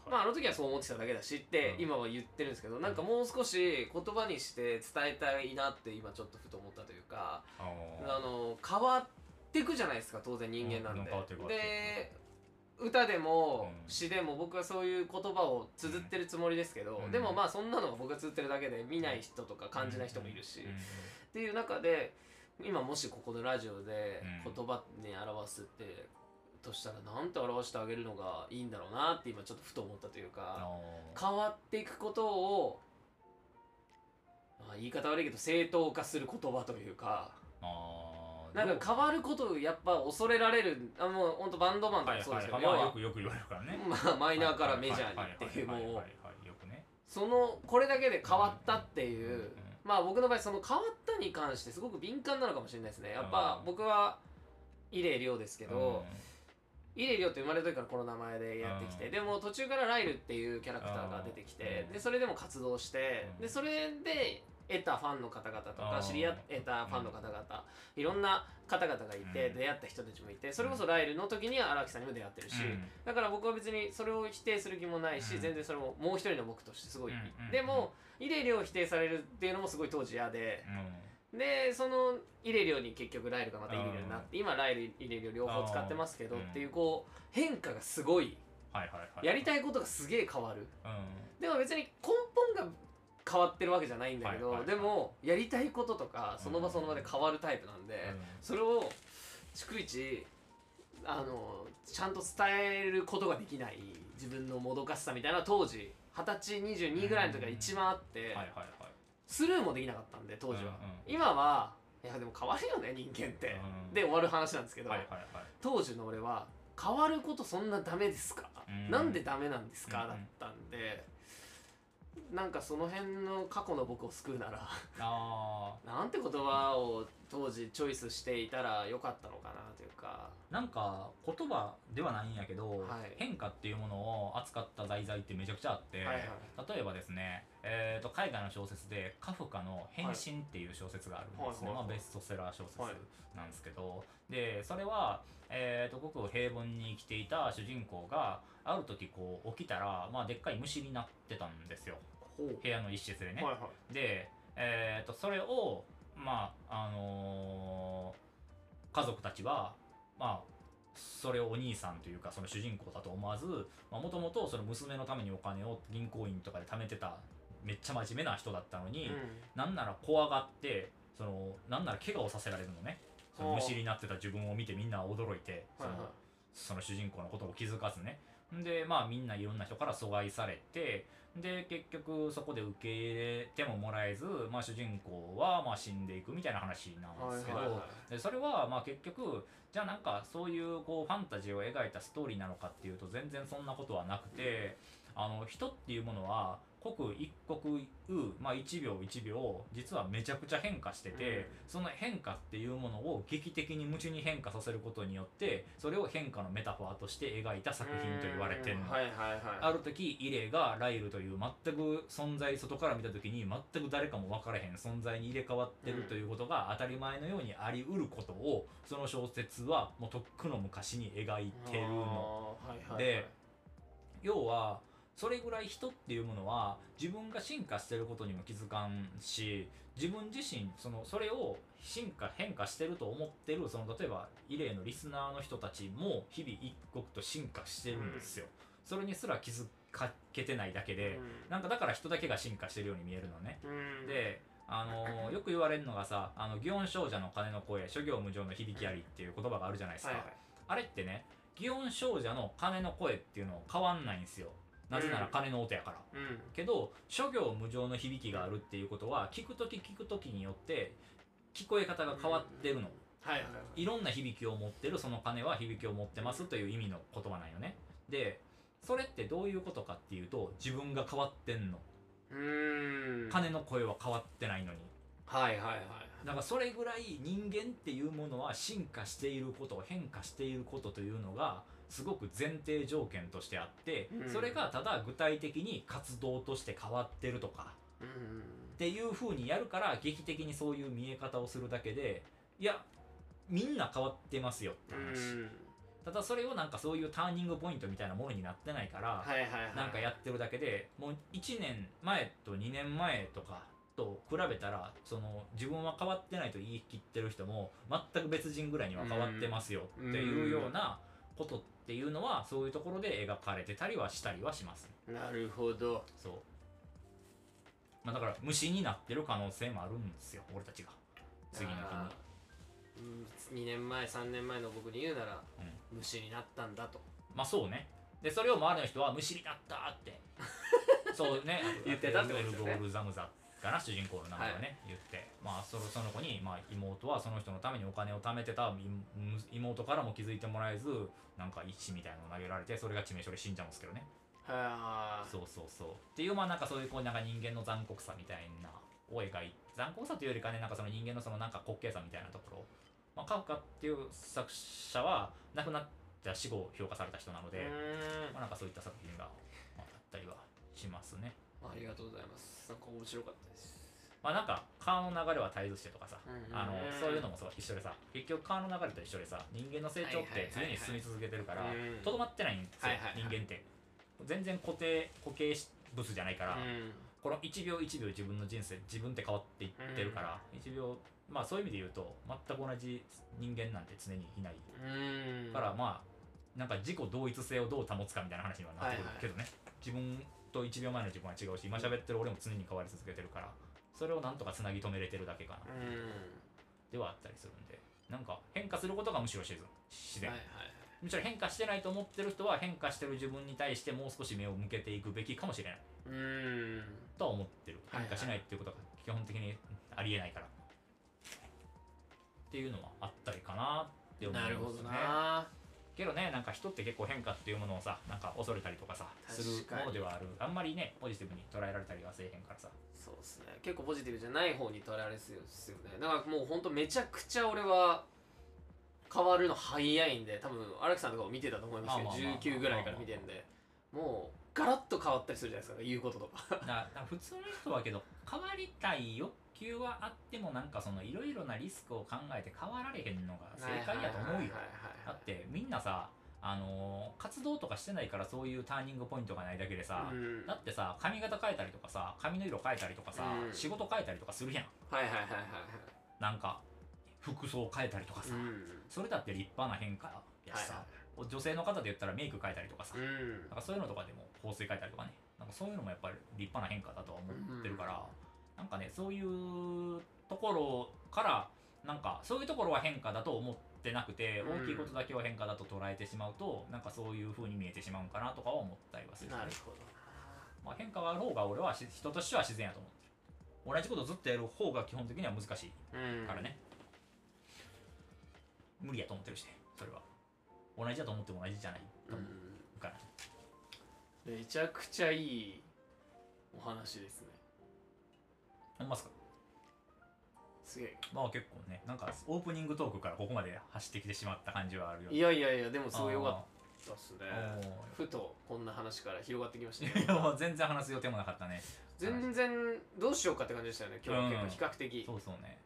Speaker 1: まあ、あの時はそう思ってただけだしって
Speaker 2: うん。
Speaker 1: 今は言ってるんですけど、なんかもう少し言葉にして伝えたいなって今ちょっとふと思ったというか、
Speaker 2: あ
Speaker 1: あの変わっていくじゃないですか当然人間なんで。
Speaker 2: うん
Speaker 1: で歌でも
Speaker 2: うん。
Speaker 1: 詩でも僕はそういう言葉を綴ってるつもりですけど、
Speaker 2: うん。
Speaker 1: でもまあそんなのは僕が綴ってるだけで見ない人とか感じない人もいるし、
Speaker 2: うん。うん。
Speaker 1: っていう中で今もしここのラジオで
Speaker 2: うん。
Speaker 1: 言葉に表すって、としたら何て表してあげるのがいいんだろうなって今ちょっとふと思ったというか
Speaker 2: あ
Speaker 1: 変わっていくことを、まあ、言い方悪いけど正当化する言葉というか。なんか変わることをやっぱ恐れられるあもう本当バンドマンと
Speaker 2: はいはい
Speaker 1: かそうですけど、要は
Speaker 2: はい。まあよくよく言われるからね。
Speaker 1: まあマイナーからメジャーにっていうもう。そのこれだけで変わったっていう、まあ僕の場合その変わったに関してすごく敏感なのかもしれないですね。やっぱ
Speaker 2: うん。
Speaker 1: 僕はイレイリョウですけど、
Speaker 2: うん
Speaker 1: イレイリョウって生まれた時からこの名前でやってきて、
Speaker 2: うん。
Speaker 1: でも途中からライルっていうキャラクターが出てきて、
Speaker 2: うん。
Speaker 1: でそれでも活動して、
Speaker 2: うん。
Speaker 1: でそれで得たファンの方々とか
Speaker 2: うん
Speaker 1: 知り合えたファンの方々、いろんな方々がいて、
Speaker 2: うん。
Speaker 1: 出会った人たちもいてそれこそライルの時には荒木さんにも出会ってるし、
Speaker 2: うん。
Speaker 1: だから僕は別にそれを否定する気もないし、
Speaker 2: うん。
Speaker 1: 全然それももう一人の僕としてすごいでもイレイリョウを否定されるっていうのもすごい当時嫌で、
Speaker 2: うん
Speaker 1: でそのイレリオに結局ライルがまたイレリオになって今ライルイレリオ両方使ってますけど
Speaker 2: うん。
Speaker 1: っていうこう変化がすごい
Speaker 2: はいはいはい
Speaker 1: やりたいことがすげえ変わる。
Speaker 2: うん。
Speaker 1: でも別に根本が変わってるわけじゃないんだけど、でもやりたいこととかその場その場で変わるタイプなんで、それを逐一あのちゃんと伝えることができない自分のもどかしさみたいな当時二十歳22ぐらいの時が一番あって、
Speaker 2: はいはいはい
Speaker 1: スルーもできなかったんで当時は、
Speaker 2: うんうん
Speaker 1: 今はいやでも変わるよね人間って、
Speaker 2: うん
Speaker 1: で終わる話なんですけど、
Speaker 2: はいはいはい。
Speaker 1: 当時の俺は変わることそんなダメですか、
Speaker 2: うん。
Speaker 1: なんでダメなんですか、
Speaker 2: うん
Speaker 1: だったんでなんかその辺の過去の僕を救うなら
Speaker 2: あ
Speaker 1: なんて言葉を当時チョイスしていたらよかったのかなというか。
Speaker 2: ーなんか言葉ではないんやけど、
Speaker 1: はい。
Speaker 2: 変化っていうものを扱った題材ってめちゃくちゃあって、
Speaker 1: はいはい
Speaker 2: 例えばですね、えー、と海外の小説でカフカの「変身」っていう小説があるんですね、
Speaker 1: はいはいはい。
Speaker 2: まあ、ベストセラー小説
Speaker 1: はい
Speaker 2: なんですけど、でそれは、えー、とごく平凡に生きていた主人公がある時こう起きたら、まあ、でっかい虫になってたんですよ。部屋の一室でね、
Speaker 1: はいはい。
Speaker 2: で、えー、とそれをまああのー家族たちはまあそれをお兄さんというかその主人公だと思わずもともとその娘のためにお金を銀行員とかで貯めてためっちゃ真面目な人だったのに、
Speaker 1: うん。
Speaker 2: なんなら怖がってそのなんなら怪我をさせられるのね。その
Speaker 1: はあ
Speaker 2: 虫になってた自分を見てみんな驚いてその,、
Speaker 1: はいはい。
Speaker 2: その主人公のことを気づかずねでまあみんないろんな人から阻害されてで結局そこで受け入れてももらえず、まあ、主人公はまあ死んでいくみたいな話なんですけど、
Speaker 1: はいはいはい。
Speaker 2: でそれはまあ結局じゃあなんかそういうこうファンタジーを描いたストーリーなのかっていうと全然そんなことはなくてあの人っていうものは刻一刻う、まあ、1秒1秒実はめちゃくちゃ変化してて、
Speaker 1: うん
Speaker 2: その変化っていうものを劇的に夢中に変化させることによってそれを変化のメタファーとして描いた作品と言われてるの。
Speaker 1: うんはいはいはい
Speaker 2: ある時イレがライルという全く存在外から見た時に全く誰かも分からへん存在に入れ替わってるということが当たり前のようにありうることをその小説はもうとっくの昔に描いてるの。
Speaker 1: はいはいはい
Speaker 2: で要はそれぐらい人っていうものは自分が進化してることにも気づかんし自分自身そのそれを進化変化してると思ってるその例えばイレイのリスナーの人たちも日々一刻と進化してるんですよ。それにすら気づかけてないだけで、なんかだから人だけが進化してるように見えるのね、
Speaker 1: うん。
Speaker 2: であのよく言われるのがさ「あの祇園精舎の鐘の声諸行無常の響きあり」っていう言葉があるじゃないですか、
Speaker 1: はいはい。
Speaker 2: あれってね祇園精舎の鐘の声っていうの変わんないんですよなぜなら鐘の音やから、
Speaker 1: うん。
Speaker 2: けど諸行無常の響きがあるっていうことは聞く時聞く時によって聞こえ方が変わってるの、
Speaker 1: はいはいはい。
Speaker 2: いろんな響きを持ってるその鐘は響きを持ってますという意味の言葉なんよね。でそれってどういうことかっていうと自分が変わってんの。
Speaker 1: うーん。
Speaker 2: 鐘の声は変わってないのに。
Speaker 1: はいはいはい。
Speaker 2: だからそれぐらい人間っていうものは進化していること変化していることというのがすごく前提条件としてあって、
Speaker 1: うん。
Speaker 2: それがただ具体的に活動として変わってるとか
Speaker 1: うん。
Speaker 2: っていう風にやるから劇的にそういう見え方をするだけでいやみんな変わってますよって
Speaker 1: う
Speaker 2: 話、
Speaker 1: ん。
Speaker 2: ただそれをなんかそういうターニングポイントみたいなものになってないから、なんかやってるだけでもう1年前と2年前とかと比べたらその自分は変わってないと言い切ってる人も全く別人ぐらいには変わってますよっていうようなことっていうのはそういうところで描かれてたりはしたりはします。
Speaker 1: なるほど。
Speaker 2: そう、まあ、だから虫になってる可能性もあるんですよ俺たちが。次の日に。
Speaker 1: あーうん2年前3年前の僕に言うなら、
Speaker 2: う
Speaker 1: 虫になったんだと。
Speaker 2: まあそうね。でそれを周りの人は虫になったって。そうね。
Speaker 1: 言ってたってことですよね。
Speaker 2: エルゴール・ザムザかな主人公の名前がね、言って。まあそのその子に、まあ、妹はその人のためにお金を貯めてた。い妹からも気づいてもらえずなんか石みたいなのを投げられてそれが致命傷で死んじゃうんですけどね。
Speaker 1: はあ。
Speaker 2: そうそうそう。っていうまあなんかそういうこうなんか人間の残酷さみたいなを描い残酷さというよりかねなんかその人間のそのなんか滑稽さみたいなところ、まあ、カフカっていう作者は亡くなった死後を評価された人なので、まあ、なんかそういった作品が、まあ、あったりはしますね
Speaker 1: ありがとうございます。なんか面白かったです。
Speaker 2: まあなんか川の流れは絶えずしてとかさ
Speaker 1: うん
Speaker 2: あのそういうのもそう一緒でさ結局川の流れと一緒でさ人間の成長って常に進み続けてるから
Speaker 1: うん。
Speaker 2: とどまってないんですよ人間って。全然固定固形物じゃないから、
Speaker 1: うん。
Speaker 2: この1秒1秒自分の人生自分って変わっていってるから、1秒まあそういう意味で言うと全く同じ人間なんて常にいない
Speaker 1: うん。
Speaker 2: から、まあなんか自己同一性をどう保つかみたいな話にはなってくるけどね、自分と1秒前の自分は違うし今喋ってる俺も常に変わり続けてるからそれをなんとかつなぎ止めれてるだけかな。
Speaker 1: うん。
Speaker 2: ではあったりするんでなんか変化することがむしろ自然自然、
Speaker 1: はいはいはい。
Speaker 2: むしろ変化してないと思ってる人は変化してる自分に対してもう少し目を向けていくべきかもしれない。
Speaker 1: うん。
Speaker 2: とは思ってる。変化しないっていうことが基本的にありえないから、っていうのはあったりかなって思いますね。
Speaker 1: なるほどな
Speaker 2: けどねなんか人って結構変化っていうものをさなんか恐れたりとかさするものではある。あんまりねポジティブに捉えられたりはせえへんからさ。
Speaker 1: そうですね。結構ポジティブじゃない方に捉えられするんですよね。だからもうほんとめちゃくちゃ俺は変わるの早いんで多分荒木さんとかも見てたと思いますけど
Speaker 2: まあまあまあ
Speaker 1: 19ぐらいから見てるんで。もうガラッと変わったりするじゃないですか言うこととか。
Speaker 2: だか普通の人はけど変わりたい欲求はあってもなんかそのいろいろなリスクを考えて変わられへんのが正解やと思うよ。
Speaker 1: はいはい
Speaker 2: だってみんなさあのー活動とかしてないからそういうターニングポイントがないだけでさ、
Speaker 1: はいはいうん。
Speaker 2: だってさ髪型変えたりとかさ髪の色変えたりとかさ、
Speaker 1: うん。
Speaker 2: 仕事変えたりとかするやん。
Speaker 1: はいはいはいはい
Speaker 2: なんか服装変えたりとかさ、
Speaker 1: はいうん。
Speaker 2: それだって立派な変化やしさ、女性の方で言ったらメイク変えたりとかさ、
Speaker 1: うん。
Speaker 2: なんかそういうのとかでも香水変えたりとかね。なんかそういうのもやっぱり立派な変化だとは思ってるから、なんかねそういうところからなんかそういうところは変化だと思ってなくて、
Speaker 1: うん。
Speaker 2: 大きいことだけを変化だと捉えてしまうとなんかそういう風に見えてしまうんかなとかは思ったりはする、
Speaker 1: なるほど
Speaker 2: まあ、変化がある方が俺はし人としては自然やと思ってる。同じことずっとやる方が基本的には難しい
Speaker 1: うん
Speaker 2: からね、無理やと思ってるしねそれは。同じだと思っても同じじゃないと思うから、
Speaker 1: うん。めちゃくちゃいいお話ですね
Speaker 2: ほんまっすか？
Speaker 1: すげえ。
Speaker 2: まあ結構ねなんかオープニングトークからここまで走ってきてしまった感じはあるよ
Speaker 1: いやいやいやでもすごい良かった。っすね。ふとこんな話から広がってきました
Speaker 2: い
Speaker 1: ね
Speaker 2: やもう全然話す予定もなかったね。
Speaker 1: 全然どうしようかって感じでしたよね今日は。結構比較的。
Speaker 2: そうそうね。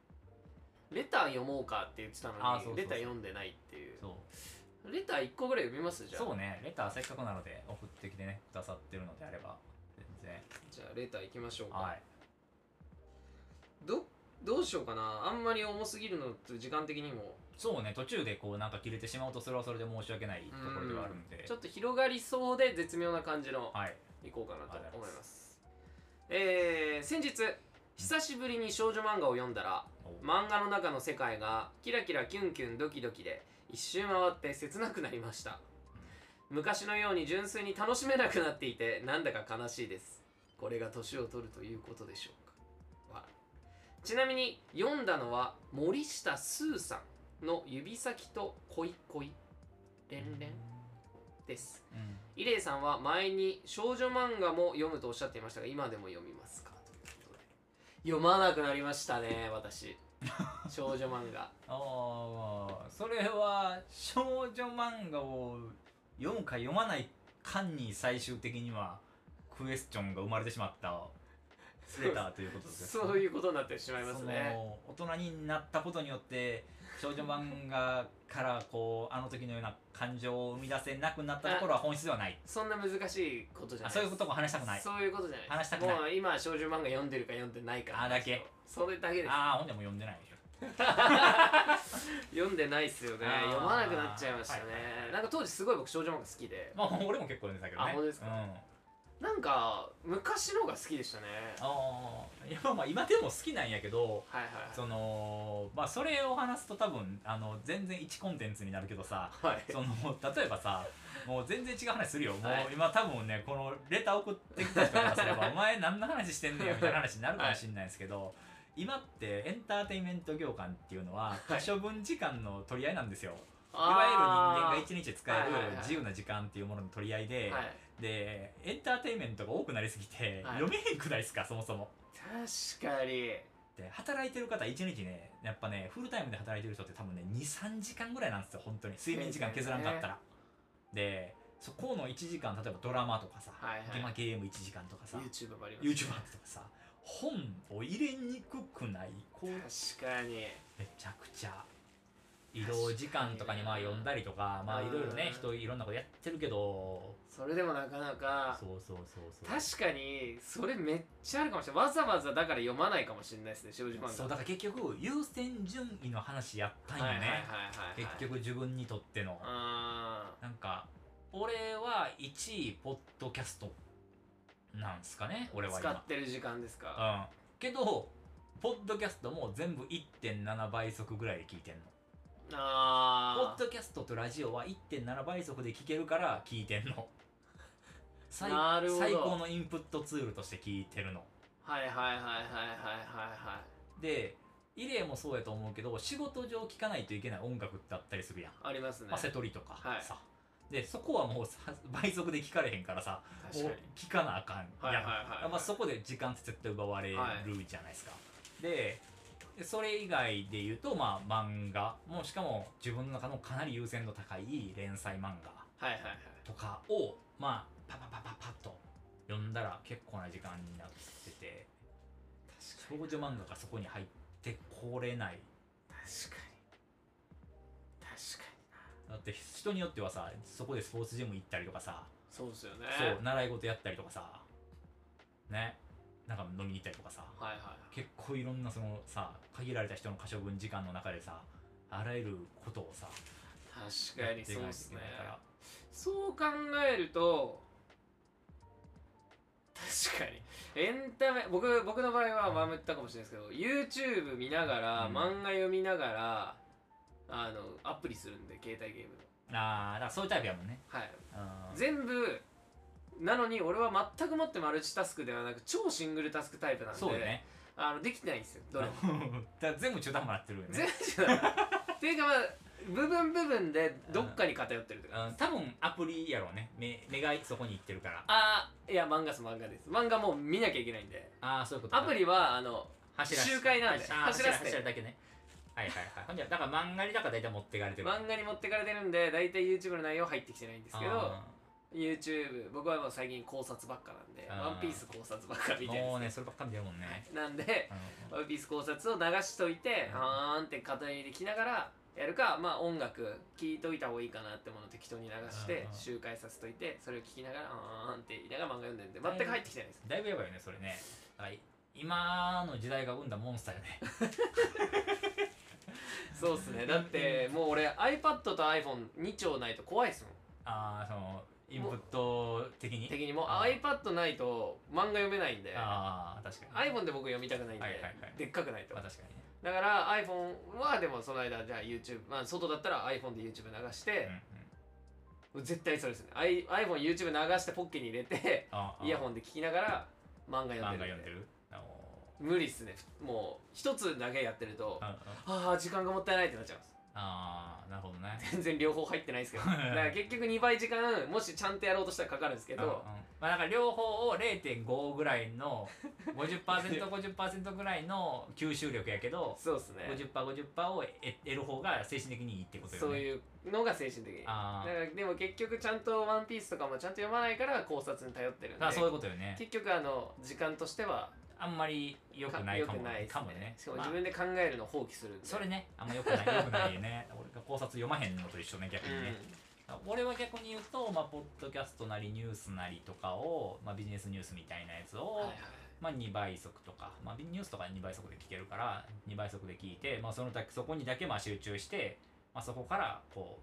Speaker 1: レター読もうかって言ってたのに
Speaker 2: あそうそうそう。
Speaker 1: レター読んでないっていう。
Speaker 2: そう。
Speaker 1: レター1個ぐらい読みます？じゃあ。
Speaker 2: そうね。レターせっかくなので送ってきてねくださってるのであれば全然。
Speaker 1: じゃあレター行きましょうか、
Speaker 2: はい
Speaker 1: どどうしようかな。あんまり重すぎるのと時間的にも。
Speaker 2: そうね途中でこうなんか切れてしまうとそれはそれで申し訳ないところではあるんで。
Speaker 1: ちょっと広がりそうで絶妙な感じの
Speaker 2: はい。
Speaker 1: いこうかなと思います。えー、先日久しぶりに少女漫画を読んだら
Speaker 2: お
Speaker 1: 漫画の中の世界がキラキラキュンキュンドキドキで一周回って切なくなりました。昔のように純粋に楽しめなくなっていてなんだか悲しいです。これが年を取るということでしょうちなみに読んだのは森下スーさんの指先と恋恋レンレンです。
Speaker 2: うん。
Speaker 1: イレイさんは前に少女漫画も読むとおっしゃっていましたが今でも読みますか？ということで読まなくなりましたね私。少女漫画。
Speaker 2: ああそれは少女漫画を読むか読まないかに最終的にはクエスチョンが生まれてしまったレターということですね
Speaker 1: そういうことになってしまいますね。
Speaker 2: 大人になったことによって少女漫画からこうあの時のような感情を生み出せなくなったところは本質ではない。
Speaker 1: そんな難しいことじゃない
Speaker 2: あそういうことも話したくない。
Speaker 1: そういうことじゃない。
Speaker 2: 話したくない。
Speaker 1: もう今少女漫画読んでるか読んでないか
Speaker 2: あだけ。
Speaker 1: それだけです。
Speaker 2: ああほんでも読んでないでしょ。
Speaker 1: 読んでないっすよね。読まなくなっちゃいましたね、
Speaker 2: はいはいはい。
Speaker 1: なんか当時すごい僕少女漫画好きで。
Speaker 2: まあ俺も結構読んでたけどね。
Speaker 1: あ本当ですか？
Speaker 2: うん
Speaker 1: なんか昔のが好きでしたね。
Speaker 2: ああいやまあ今でも好きなんやけど
Speaker 1: はいはい
Speaker 2: そのまあそれを話すと多分あの全然一コンテンツになるけどさ
Speaker 1: はい。
Speaker 2: その例えばさもう全然違う話するよ、もう
Speaker 1: はい。
Speaker 2: 今多分ねこのレター送ってきた人からすれば お前何の話してんねんみたいな話になるかもしれないですけど、今ってエンターテインメント業界っていうのは可処分時間の取り合いなんですよ、いわゆる人間が一日で使える
Speaker 1: はいはいはい。
Speaker 2: 自由な時間っていうものの取り合いで、
Speaker 1: はい
Speaker 2: でエンターテインメントが多くなりすぎて、
Speaker 1: はい。
Speaker 2: 読めへんくないですかそもそも。
Speaker 1: 確かに。
Speaker 2: で働いてる方一日ねやっぱねフルタイムで働いてる人って多分ね23時間ぐらいなんですよ本当に。睡眠時間削らんかったら、でそこの1時間例えばドラマとかさ、
Speaker 1: はいはい。
Speaker 2: まあゲーム1時間とかさ
Speaker 1: YouTube もあります
Speaker 2: YouTube とかさ本を入れにくくないこう
Speaker 1: 確かに。
Speaker 2: めちゃくちゃ移動時間とかにまあ読んだりとかまあいろいろね
Speaker 1: うん
Speaker 2: 人いろんなことやってるけど。
Speaker 1: それでもなかなか
Speaker 2: そうそうそうそう。
Speaker 1: 確かにそれめっちゃあるかもしれない。わざわざだから読まないかもしれないですね少女漫画
Speaker 2: そうだから結局優先順位の話やったんよね、
Speaker 1: はいはい
Speaker 2: 結局自分にとっての。
Speaker 1: あ
Speaker 2: なんか俺は1位ポッドキャストなんすかね俺
Speaker 1: ー
Speaker 2: は今。
Speaker 1: 使ってる時間ですか。
Speaker 2: うん。けどポッドキャストも全部1.7倍速ぐらいで聞いてんのポ
Speaker 1: あ
Speaker 2: ッドキャストとラジオは1.7倍速で聞けるから聞いてんの。最
Speaker 1: なるほど。
Speaker 2: 最高のインプットツールとして聞いてるの。
Speaker 1: あはいはいはいはいはいはいはい。
Speaker 2: でイレイもそうやと思うけど仕事上聴かないといけない音楽ってあったりするやん。
Speaker 1: ありますね。
Speaker 2: 汗取りとか
Speaker 1: はい。
Speaker 2: さ、でそこはもうさ倍速で聞かれへんからさ
Speaker 1: 確かに。
Speaker 2: もう聞かなあかんやん、
Speaker 1: はいはいはいはい。
Speaker 2: まあ、そこで時間って絶対奪われるじゃないですか、ででそれ以外で言うとまあ漫画。もうしかも自分の中のかなり優先度高い連載漫画
Speaker 1: はいはいはい。
Speaker 2: とかをまあパパパパパッと読んだら結構な時間になってて少女漫画がそこに入ってこれない。
Speaker 1: 確かに。確かに
Speaker 2: だって人によってはさそこでスポーツジム行ったりとかさ、
Speaker 1: そうですよね。
Speaker 2: そう習い事やったりとかさねなんか飲みに行ったりとかさ。
Speaker 1: はいはい。はい
Speaker 2: 結構いろんなそのさ限られた人の可処分時間の中でさあらゆることをさ
Speaker 1: 確かにそうですね。そう考えると確かに。エンタメ僕僕の場合は前も言ったかもしれないですけど YouTube 見ながら、
Speaker 2: うん。
Speaker 1: 漫画読みながらあのアプリするんで携帯ゲームの。
Speaker 2: ああだからそういうタイプやもんね。
Speaker 1: はい。
Speaker 2: うん。
Speaker 1: 全部なのに俺は全くもってマルチタスクではなく超シングルタスクタイプなんで
Speaker 2: そうよね。
Speaker 1: あのできてないんですよどれも。
Speaker 2: だから全部中途半端になってるよね。
Speaker 1: 全部じゃないっていうかまあ部分部分でどっかに偏ってるとか
Speaker 2: うん。多分アプリやろうね。目目がそこに行ってるから。
Speaker 1: ああいや漫画っす漫画です。漫画もう見なきゃいけないんで。
Speaker 2: ああそういうこと
Speaker 1: アプリはあの
Speaker 2: 走らせ
Speaker 1: 周回なんで。
Speaker 2: あー
Speaker 1: 走らせて。
Speaker 2: 走らだけね。はいはいはい。ほんじゃだから漫画にだから大体持ってかれてる。
Speaker 1: 漫画に持ってかれてるんで大体 YouTube の内容入ってきてないんですけど
Speaker 2: あ
Speaker 1: YouTube 僕はもう最近考察ばっかなんでワンピース考察ばっか見
Speaker 2: ー
Speaker 1: てるん
Speaker 2: もうねそればっか見てるもんね。
Speaker 1: なんで
Speaker 2: うん。
Speaker 1: ワンピース考察を流しといて
Speaker 2: うん。
Speaker 1: あーんって語りできながらやるかまあ音楽聴いといた方がいいかなってものを適当に流して
Speaker 2: うん
Speaker 1: 周回させといてそれを聞きながらあーんって言いながら漫画読んでるんで全く入ってきてないです。
Speaker 2: だいぶやばいよねそれね。だから今の時代が生んだモンスターよね。
Speaker 1: そうっすね。だってもう俺 iPad と iPhone2 丁ないと怖いっすもん。
Speaker 2: ああそのインプット的に？
Speaker 1: 的にも？う iPad ないと漫画読めないんで。
Speaker 2: ああ確かに。
Speaker 1: iPhone で僕読みたくないんで、
Speaker 2: はいはいはい。
Speaker 1: でっかくないと。
Speaker 2: まあ確かに。ね
Speaker 1: だから iPhone はでもその間じゃあ YouTube まあ外だったら iPhone で YouTube 流して
Speaker 2: うん、うん。
Speaker 1: 絶対それですね。I- iPhone YouTube 流してポッケに入れてイヤホンで聞きながら漫画読
Speaker 2: 漫
Speaker 1: んでるんで。
Speaker 2: 画読んでる？あ
Speaker 1: 無理っすね。もう一つだけやってると
Speaker 2: ーうんうん。
Speaker 1: ああ時間がもったいないってなっちゃうんです
Speaker 2: あーなるほどね。
Speaker 1: 全然両方入ってないですけど。だから結局2倍時間もしちゃんとやろうとしたらかかるんですけ
Speaker 2: うんうん。
Speaker 1: ど
Speaker 2: まあだから両方を0.5ぐらいの 50%50% ぐらいの吸収力やけど
Speaker 1: そうですね。
Speaker 2: 50%50% を得得る方が精神的にいいってことよね。
Speaker 1: そういうのが精神的に。だか
Speaker 2: あー
Speaker 1: らでも結局ちゃんと「ワンピースとかもちゃんと読まないから考察に頼ってるんで。
Speaker 2: あそういうことよね。
Speaker 1: 結局あの時間としては
Speaker 2: あんまり良くないかも
Speaker 1: 良くないです
Speaker 2: かもね。
Speaker 1: しかも
Speaker 2: まあ
Speaker 1: 自分で考えるのを放棄する
Speaker 2: それねあんま良くない良くないよね。俺が考察読まへんのと一緒ね逆にね、俺は逆に言うと、まあ、ポッドキャストなりニュースなりとかを、まあ、ビジネスニュースみたいなやつを、
Speaker 1: うんはいはい。
Speaker 2: まあ、2倍速とか、まあ、ニュースとか2倍速で聞けるから2倍速で聞いて、まあ、そのだけそこにだけまあ集中して、まあ、そこからこ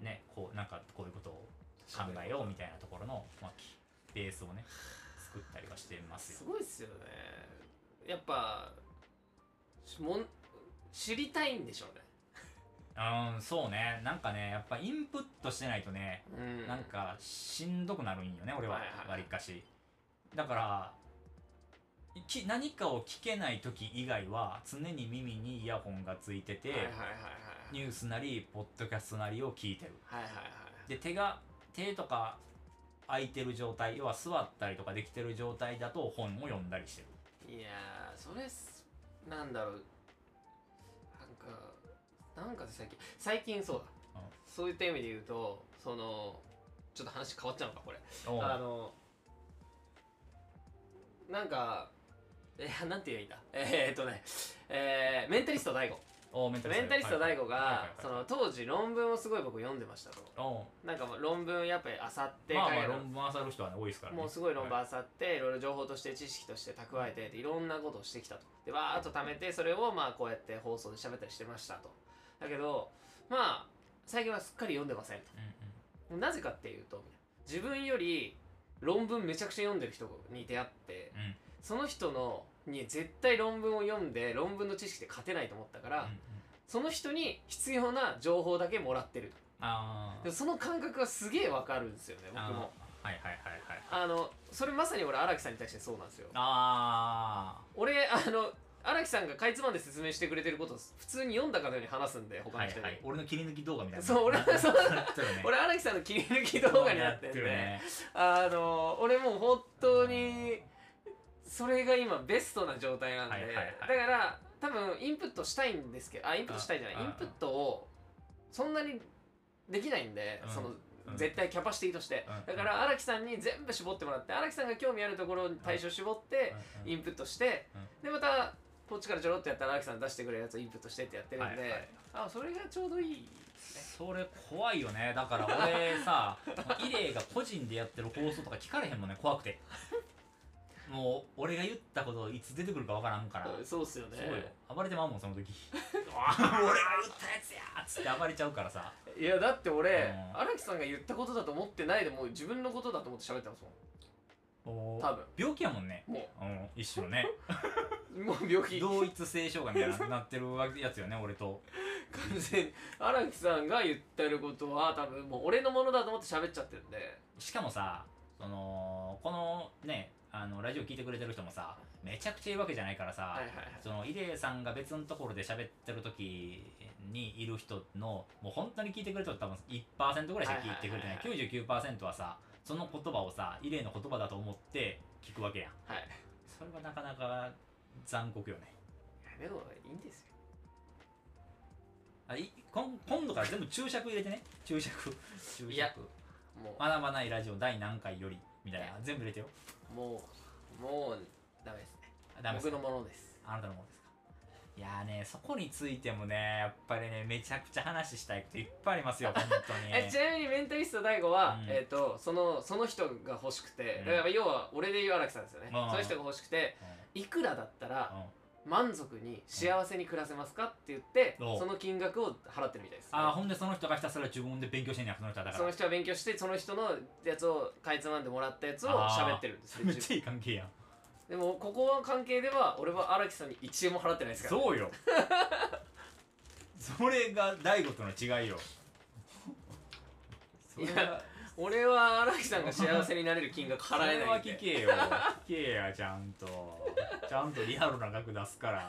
Speaker 2: うねこうなんかこういうことを考えようみたいなところの、まあ、きベースをね作ったりはしてます
Speaker 1: す
Speaker 2: よ。
Speaker 1: ごいっすよね。やっぱしもん知りたいんでしょうね。
Speaker 2: うんそうね。なんかねやっぱインプットしてないとね
Speaker 1: うん。
Speaker 2: なんかしんどくなるんよね俺は。わりかし。だからき何かを聞けない時以外は常に耳にイヤホンがついてて、ニュースなりポッドキャストなりを聞いてる。
Speaker 1: はいはいはい。
Speaker 2: で手が手とか空いてる状態要は座ったりとかできてる状態だと本を読んだりしてる。
Speaker 1: いやーそれすなんだろう。なんかなんか最近最近そうだ、
Speaker 2: うん。
Speaker 1: そういった意味で言うとそのちょっと話変わっちゃうのかこれ。あのなんかえー、なんて言えばいいんだ？えー、っとねえー、メンタリスト DAIGO
Speaker 2: おうメンタリ
Speaker 1: メンタリスト
Speaker 2: はい。
Speaker 1: が
Speaker 2: はい
Speaker 1: その当時論文をすごい僕読んでましたとなんか論文やっぱりあさって
Speaker 2: まあまあ論文漁る人はね多いですからね。
Speaker 1: もうすごい論文
Speaker 2: は
Speaker 1: あさって、い、ろいろ情報として知識として蓄えてでいろんなことをしてきたと。でわーっと貯めてそれをまあこうやって放送で喋ったりしてましたと。だけどまあ最近はすっかり読んでません
Speaker 2: うんうん。
Speaker 1: となぜかっていうと自分より論文めちゃくちゃ読んでる人に出会って
Speaker 2: うん。
Speaker 1: その人のに絶対論文を読んで論文の知識で勝てないと思ったから、
Speaker 2: うんうん。
Speaker 1: その人に必要な情報だけもらってる。でもその感覚はすげえわかるんですよね僕
Speaker 2: あ
Speaker 1: も
Speaker 2: ー。はいはいはいはい
Speaker 1: あのそれまさに俺荒木さんに対してそうなんですよ。
Speaker 2: あ
Speaker 1: 俺あの荒木さんがかいつまんで説明してくれてることを普通に読んだかのように話すんで
Speaker 2: あ
Speaker 1: 他の人に、
Speaker 2: はいはい。俺の切り抜き動画みたいな。
Speaker 1: そう俺は そう 俺荒木さんの切り抜き動画になってんで、
Speaker 2: るね。
Speaker 1: あの俺もう本当にそれが今ベストな状態なんで、
Speaker 2: はいはいはい。
Speaker 1: だから多分インプットしたいんですけどあインプットしたいじゃない。
Speaker 2: うん。
Speaker 1: インプットをそんなにできないんで、
Speaker 2: うん。
Speaker 1: その
Speaker 2: うん。
Speaker 1: 絶対キャパシティとして、
Speaker 2: うん。
Speaker 1: だから荒木さんに全部絞ってもらって荒木さんが興味あるところに対象絞って、インプットして、でまたこっちからちょろっとやったら荒木さん出してくれるやつをインプットしてってやってるんで、
Speaker 2: はいはい。
Speaker 1: あそれがちょうどいいね。
Speaker 2: それ怖いよね。だから俺さ イレイが個人でやってる放送とか聞かれへんもんね。怖くてもう俺が言ったこといつ出てくるかわからんから。
Speaker 1: そうっすよね。
Speaker 2: そうよ。暴れてまうもんその時。俺が言ったやつやーっつって暴れちゃうからさ。
Speaker 1: いやだって俺
Speaker 2: うん。
Speaker 1: 荒木さんが言ったことだと思ってないでもう自分のことだと思って喋ってますもん多分。
Speaker 2: 病気やもんね。
Speaker 1: も
Speaker 2: う。ん一種のね。
Speaker 1: う もう病気。
Speaker 2: 同一性障害みたいななってるやつよね俺と。
Speaker 1: 完全に。荒木さんが言ってることは多分もう俺のものだと思って喋っちゃってるんで。
Speaker 2: しかもさそのこのねあのラジオ聞いてくれてる人もさめちゃくちゃいるわけじゃないからさ、
Speaker 1: はいはいはい。
Speaker 2: そのイレイさんが別のところで喋ってる時にいる人のもう本当に聞いてくれてる人多分1%ぐらいしか聞いてくれてない,、
Speaker 1: はいはい
Speaker 2: 99%はさその言葉をさイレイの言葉だと思って聞くわけやん。
Speaker 1: はい。
Speaker 2: それはなかなか残酷よね。
Speaker 1: でもいいんですよ。
Speaker 2: あい今今度から全部注釈入れてね。注釈。注釈。
Speaker 1: も
Speaker 2: 学ばないラジオ第何回よりみたいな全部入れてよ。
Speaker 1: うもうもうダメですね。
Speaker 2: あダメです
Speaker 1: 僕のものです。
Speaker 2: あなたのものですか。いやーねそこについてもねやっぱりねめちゃくちゃ話したいこといっぱいありますよ本当に。
Speaker 1: えちなみにメンタリスト DAIGO は、
Speaker 2: うん。
Speaker 1: えー、とそのその人が欲しくて、
Speaker 2: うん。
Speaker 1: だから要は俺で言う荒木さんですよね、
Speaker 2: うん。
Speaker 1: その人が欲しくていくらだったら
Speaker 2: うんうん
Speaker 1: 満足に幸せに暮らせますかって言って、
Speaker 2: うん。
Speaker 1: その金額を払ってるみたいです、
Speaker 2: あーほんでその人がひたすら自分で勉強してんねやその人はだから。
Speaker 1: その人は勉強してその人のやつをかいつまんでもらったやつを喋ってるんです
Speaker 2: めっちゃいい関係やん。
Speaker 1: でもここの関係では俺は荒木さんに1円も払ってないですから、
Speaker 2: そうよ。それが大悟との違いよ。それ
Speaker 1: いや俺は荒木さんが幸せになれる金額払えないんで。
Speaker 2: 聞けよ。聞けやちゃんと。ちゃんとリアルな額出すから。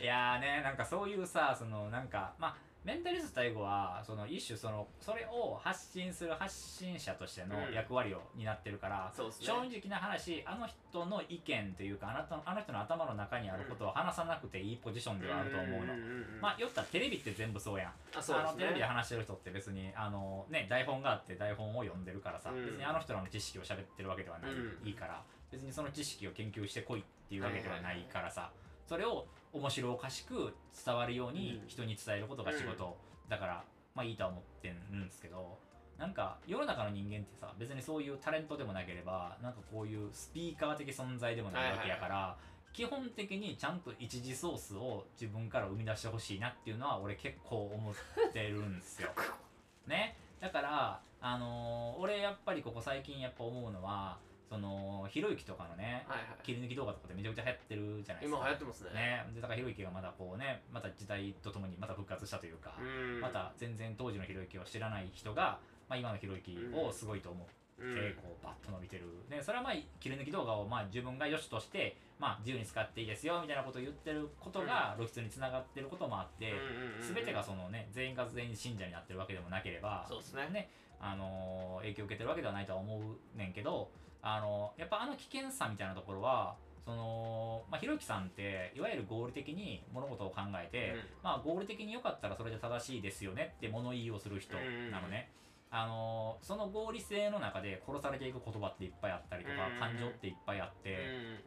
Speaker 2: いやーねなんかそういうさそのなんかまあメンタリスト大悟はその一種そのそれを発信する発信者としての
Speaker 1: うん。
Speaker 2: 役割を担ってるから、
Speaker 1: そうですね。
Speaker 2: 正直な話あの人の意見というかあなたのあの人の頭の中にあることを話さなくていいポジションではあると思うの、
Speaker 1: んんんん。
Speaker 2: まあよったらテレビって全部そうやん。
Speaker 1: あそうね。
Speaker 2: あのテレビで話してる人って別にあの、ね、台本があって台本を読んでるからさ、
Speaker 1: うん。
Speaker 2: 別にあの人らの知識を喋ってるわけではない、
Speaker 1: うん。
Speaker 2: いいから。別にその知識を研究してこいっていうわけではないからさ、それを面白おかしく伝わるように
Speaker 1: うん。
Speaker 2: 人に伝えることが仕事、だからまあいいとは思ってるんですけどなんか世の中の人間ってさ別にそういうタレントでもなければなんかこういうスピーカー的存在でもないわけやから、基本的にちゃんと一次ソースを自分から生み出してほしいなっていうのは俺結構思ってるんですよ。ね、だから、あのー俺やっぱりここ最近やっぱ思うのはそのひろゆきとかのね
Speaker 1: はいはい。
Speaker 2: 切り抜き動画とかでめちゃくちゃ流行ってるじゃないですか。
Speaker 1: 今流行ってますね。
Speaker 2: ね、でだからひろゆきがまだこうねまた時代とともにまた復活したというか、
Speaker 1: うん。
Speaker 2: また全然当時のひろゆきを知らない人が、まあ、今のひろゆきをすごいと思って、
Speaker 1: うん。
Speaker 2: こうバッと伸びてる。でそれはまあ切り抜き動画をまあ自分が良しとして、まあ、自由に使っていいですよみたいなことを言ってることが露出につながってることもあって、全てがそのね全員が全員信者になってるわけでもなければ
Speaker 1: そうですね。
Speaker 2: ねあのー影響を受けてるわけではないとは思うねんけど、あのーやっぱあの危険さみたいなところはそのまあ、ひろゆきさんっていわゆる合理的に物事を考えて、
Speaker 1: うん。
Speaker 2: まあ、合理的に良かったらそれで正しいですよねって物言いをする人なのね、あのーその合理性の中で殺されていく言葉っていっぱいあったりとか、
Speaker 1: うん
Speaker 2: 感情っていっぱいあって、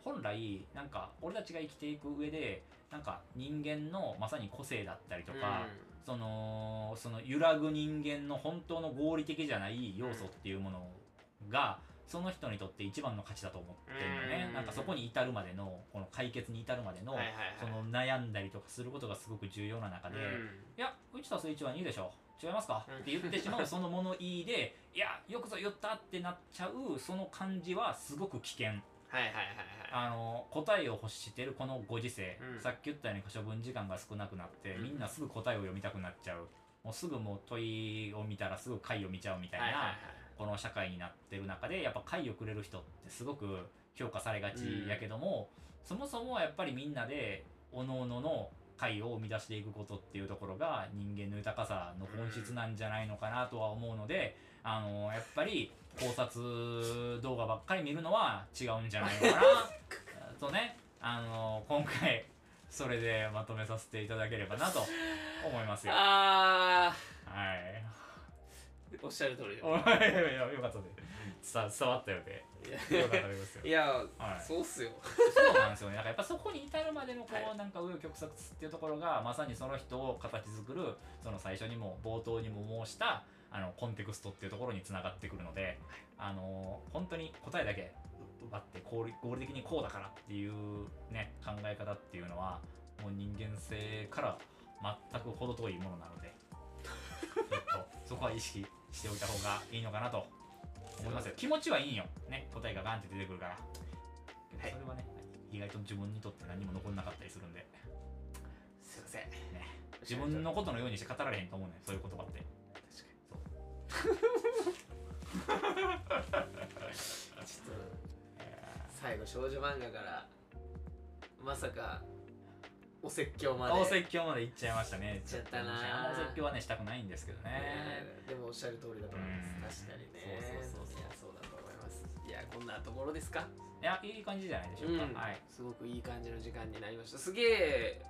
Speaker 2: 本来なんか俺たちが生きていく上でなんか人間のまさに個性だったりとか、そのその揺らぐ人間の本当の合理的じゃない要素っていうものが、その人にとって一番の価値だと思ってるのね、
Speaker 1: うん。
Speaker 2: なんかそこに至るまでのこの解決に至るまでの、
Speaker 1: はいはいはい。
Speaker 2: その悩んだりとかすることがすごく重要な中で、いや、1たす1は2でしょ。違いますか、
Speaker 1: うん。
Speaker 2: って言ってしまうその物言いで、いや、よくぞ言ったってなっちゃう、その感じはすごく危険。
Speaker 1: はいはいはいはい。
Speaker 2: あの答えを欲してるこのご時世、
Speaker 1: うん。
Speaker 2: さっき言ったように可処分時間が少なくなって、
Speaker 1: うん。
Speaker 2: みんなすぐ答えを読みたくなっちゃう。もうすぐもう問いを見たらすぐ回を見ちゃうみたいな、
Speaker 1: はいはいはい
Speaker 2: この社会になってる中でやっぱ回をくれる人ってすごく評価されがちやけども、そもそもはやっぱりみんなで各々の回を生み出していくことっていうところが人間の豊かさの本質なんじゃないのかなとは思うので、あのやっぱり考察動画ばっかり見るのは違うんじゃないのかなとねあの今回それでまとめさせていただければなと思いますよ。
Speaker 1: あ
Speaker 2: はい。
Speaker 1: ーおっしゃる通りで。
Speaker 2: おいやいやよかったでさ伝わったよで
Speaker 1: いや
Speaker 2: よかったですよ。
Speaker 1: いや
Speaker 2: はい。
Speaker 1: そうっすよ。
Speaker 2: そうなんですよね。だからやっぱそこに至るまでのこう、
Speaker 1: はい。
Speaker 2: なんか紆余曲折っていうところがまさにその人を形作るその最初にも冒頭にも申したあのコンテクストっていうところにつながってくるので、あの本当に答えだけ奪って合理合理的にこうだからっていうね考え方っていうのはもう人間性から全く程遠いものなのでそこは意識しておいた方がいいのかなと思いますよ。気持ちはいいんよ。ね答えがガンって出てくるから。けどそれはね、意外と自分にとって何も残んなかったりするんで、
Speaker 1: すいません。
Speaker 2: ね、自分のことのようにして語られへんと思うねん。そういう言葉って。
Speaker 1: ちょっと最後少女漫画からまさかお説教まで。
Speaker 2: お説教まで行っちゃいましたね。
Speaker 1: 行っちゃったな。
Speaker 2: あんまお説教はねしたくないんですけどね。
Speaker 1: ねでもおっしゃる通りだと思います。確かにね。
Speaker 2: そうそうそうそう
Speaker 1: いやそう。だと思いますいやこんなところですか。
Speaker 2: いやいい感じじゃないでしょうか、
Speaker 1: うん。
Speaker 2: はい。
Speaker 1: すごくいい感じの時間になりました。すげえ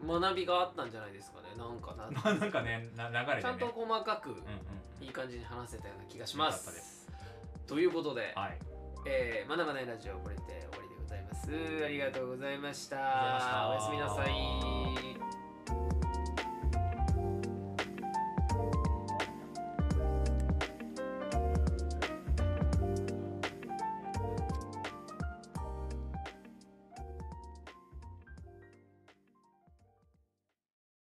Speaker 1: 学びがあったんじゃないですかね。なんかな
Speaker 2: まあ なんかねな流れでね。
Speaker 1: ちゃんと細かく
Speaker 2: うんうん
Speaker 1: いい感じに話せたような気がしま
Speaker 2: す。
Speaker 1: ということで、
Speaker 2: はい。
Speaker 1: えー、まだまだラジオこれで終わりでごございました。
Speaker 2: ありがとうございました。
Speaker 1: おやすみなさい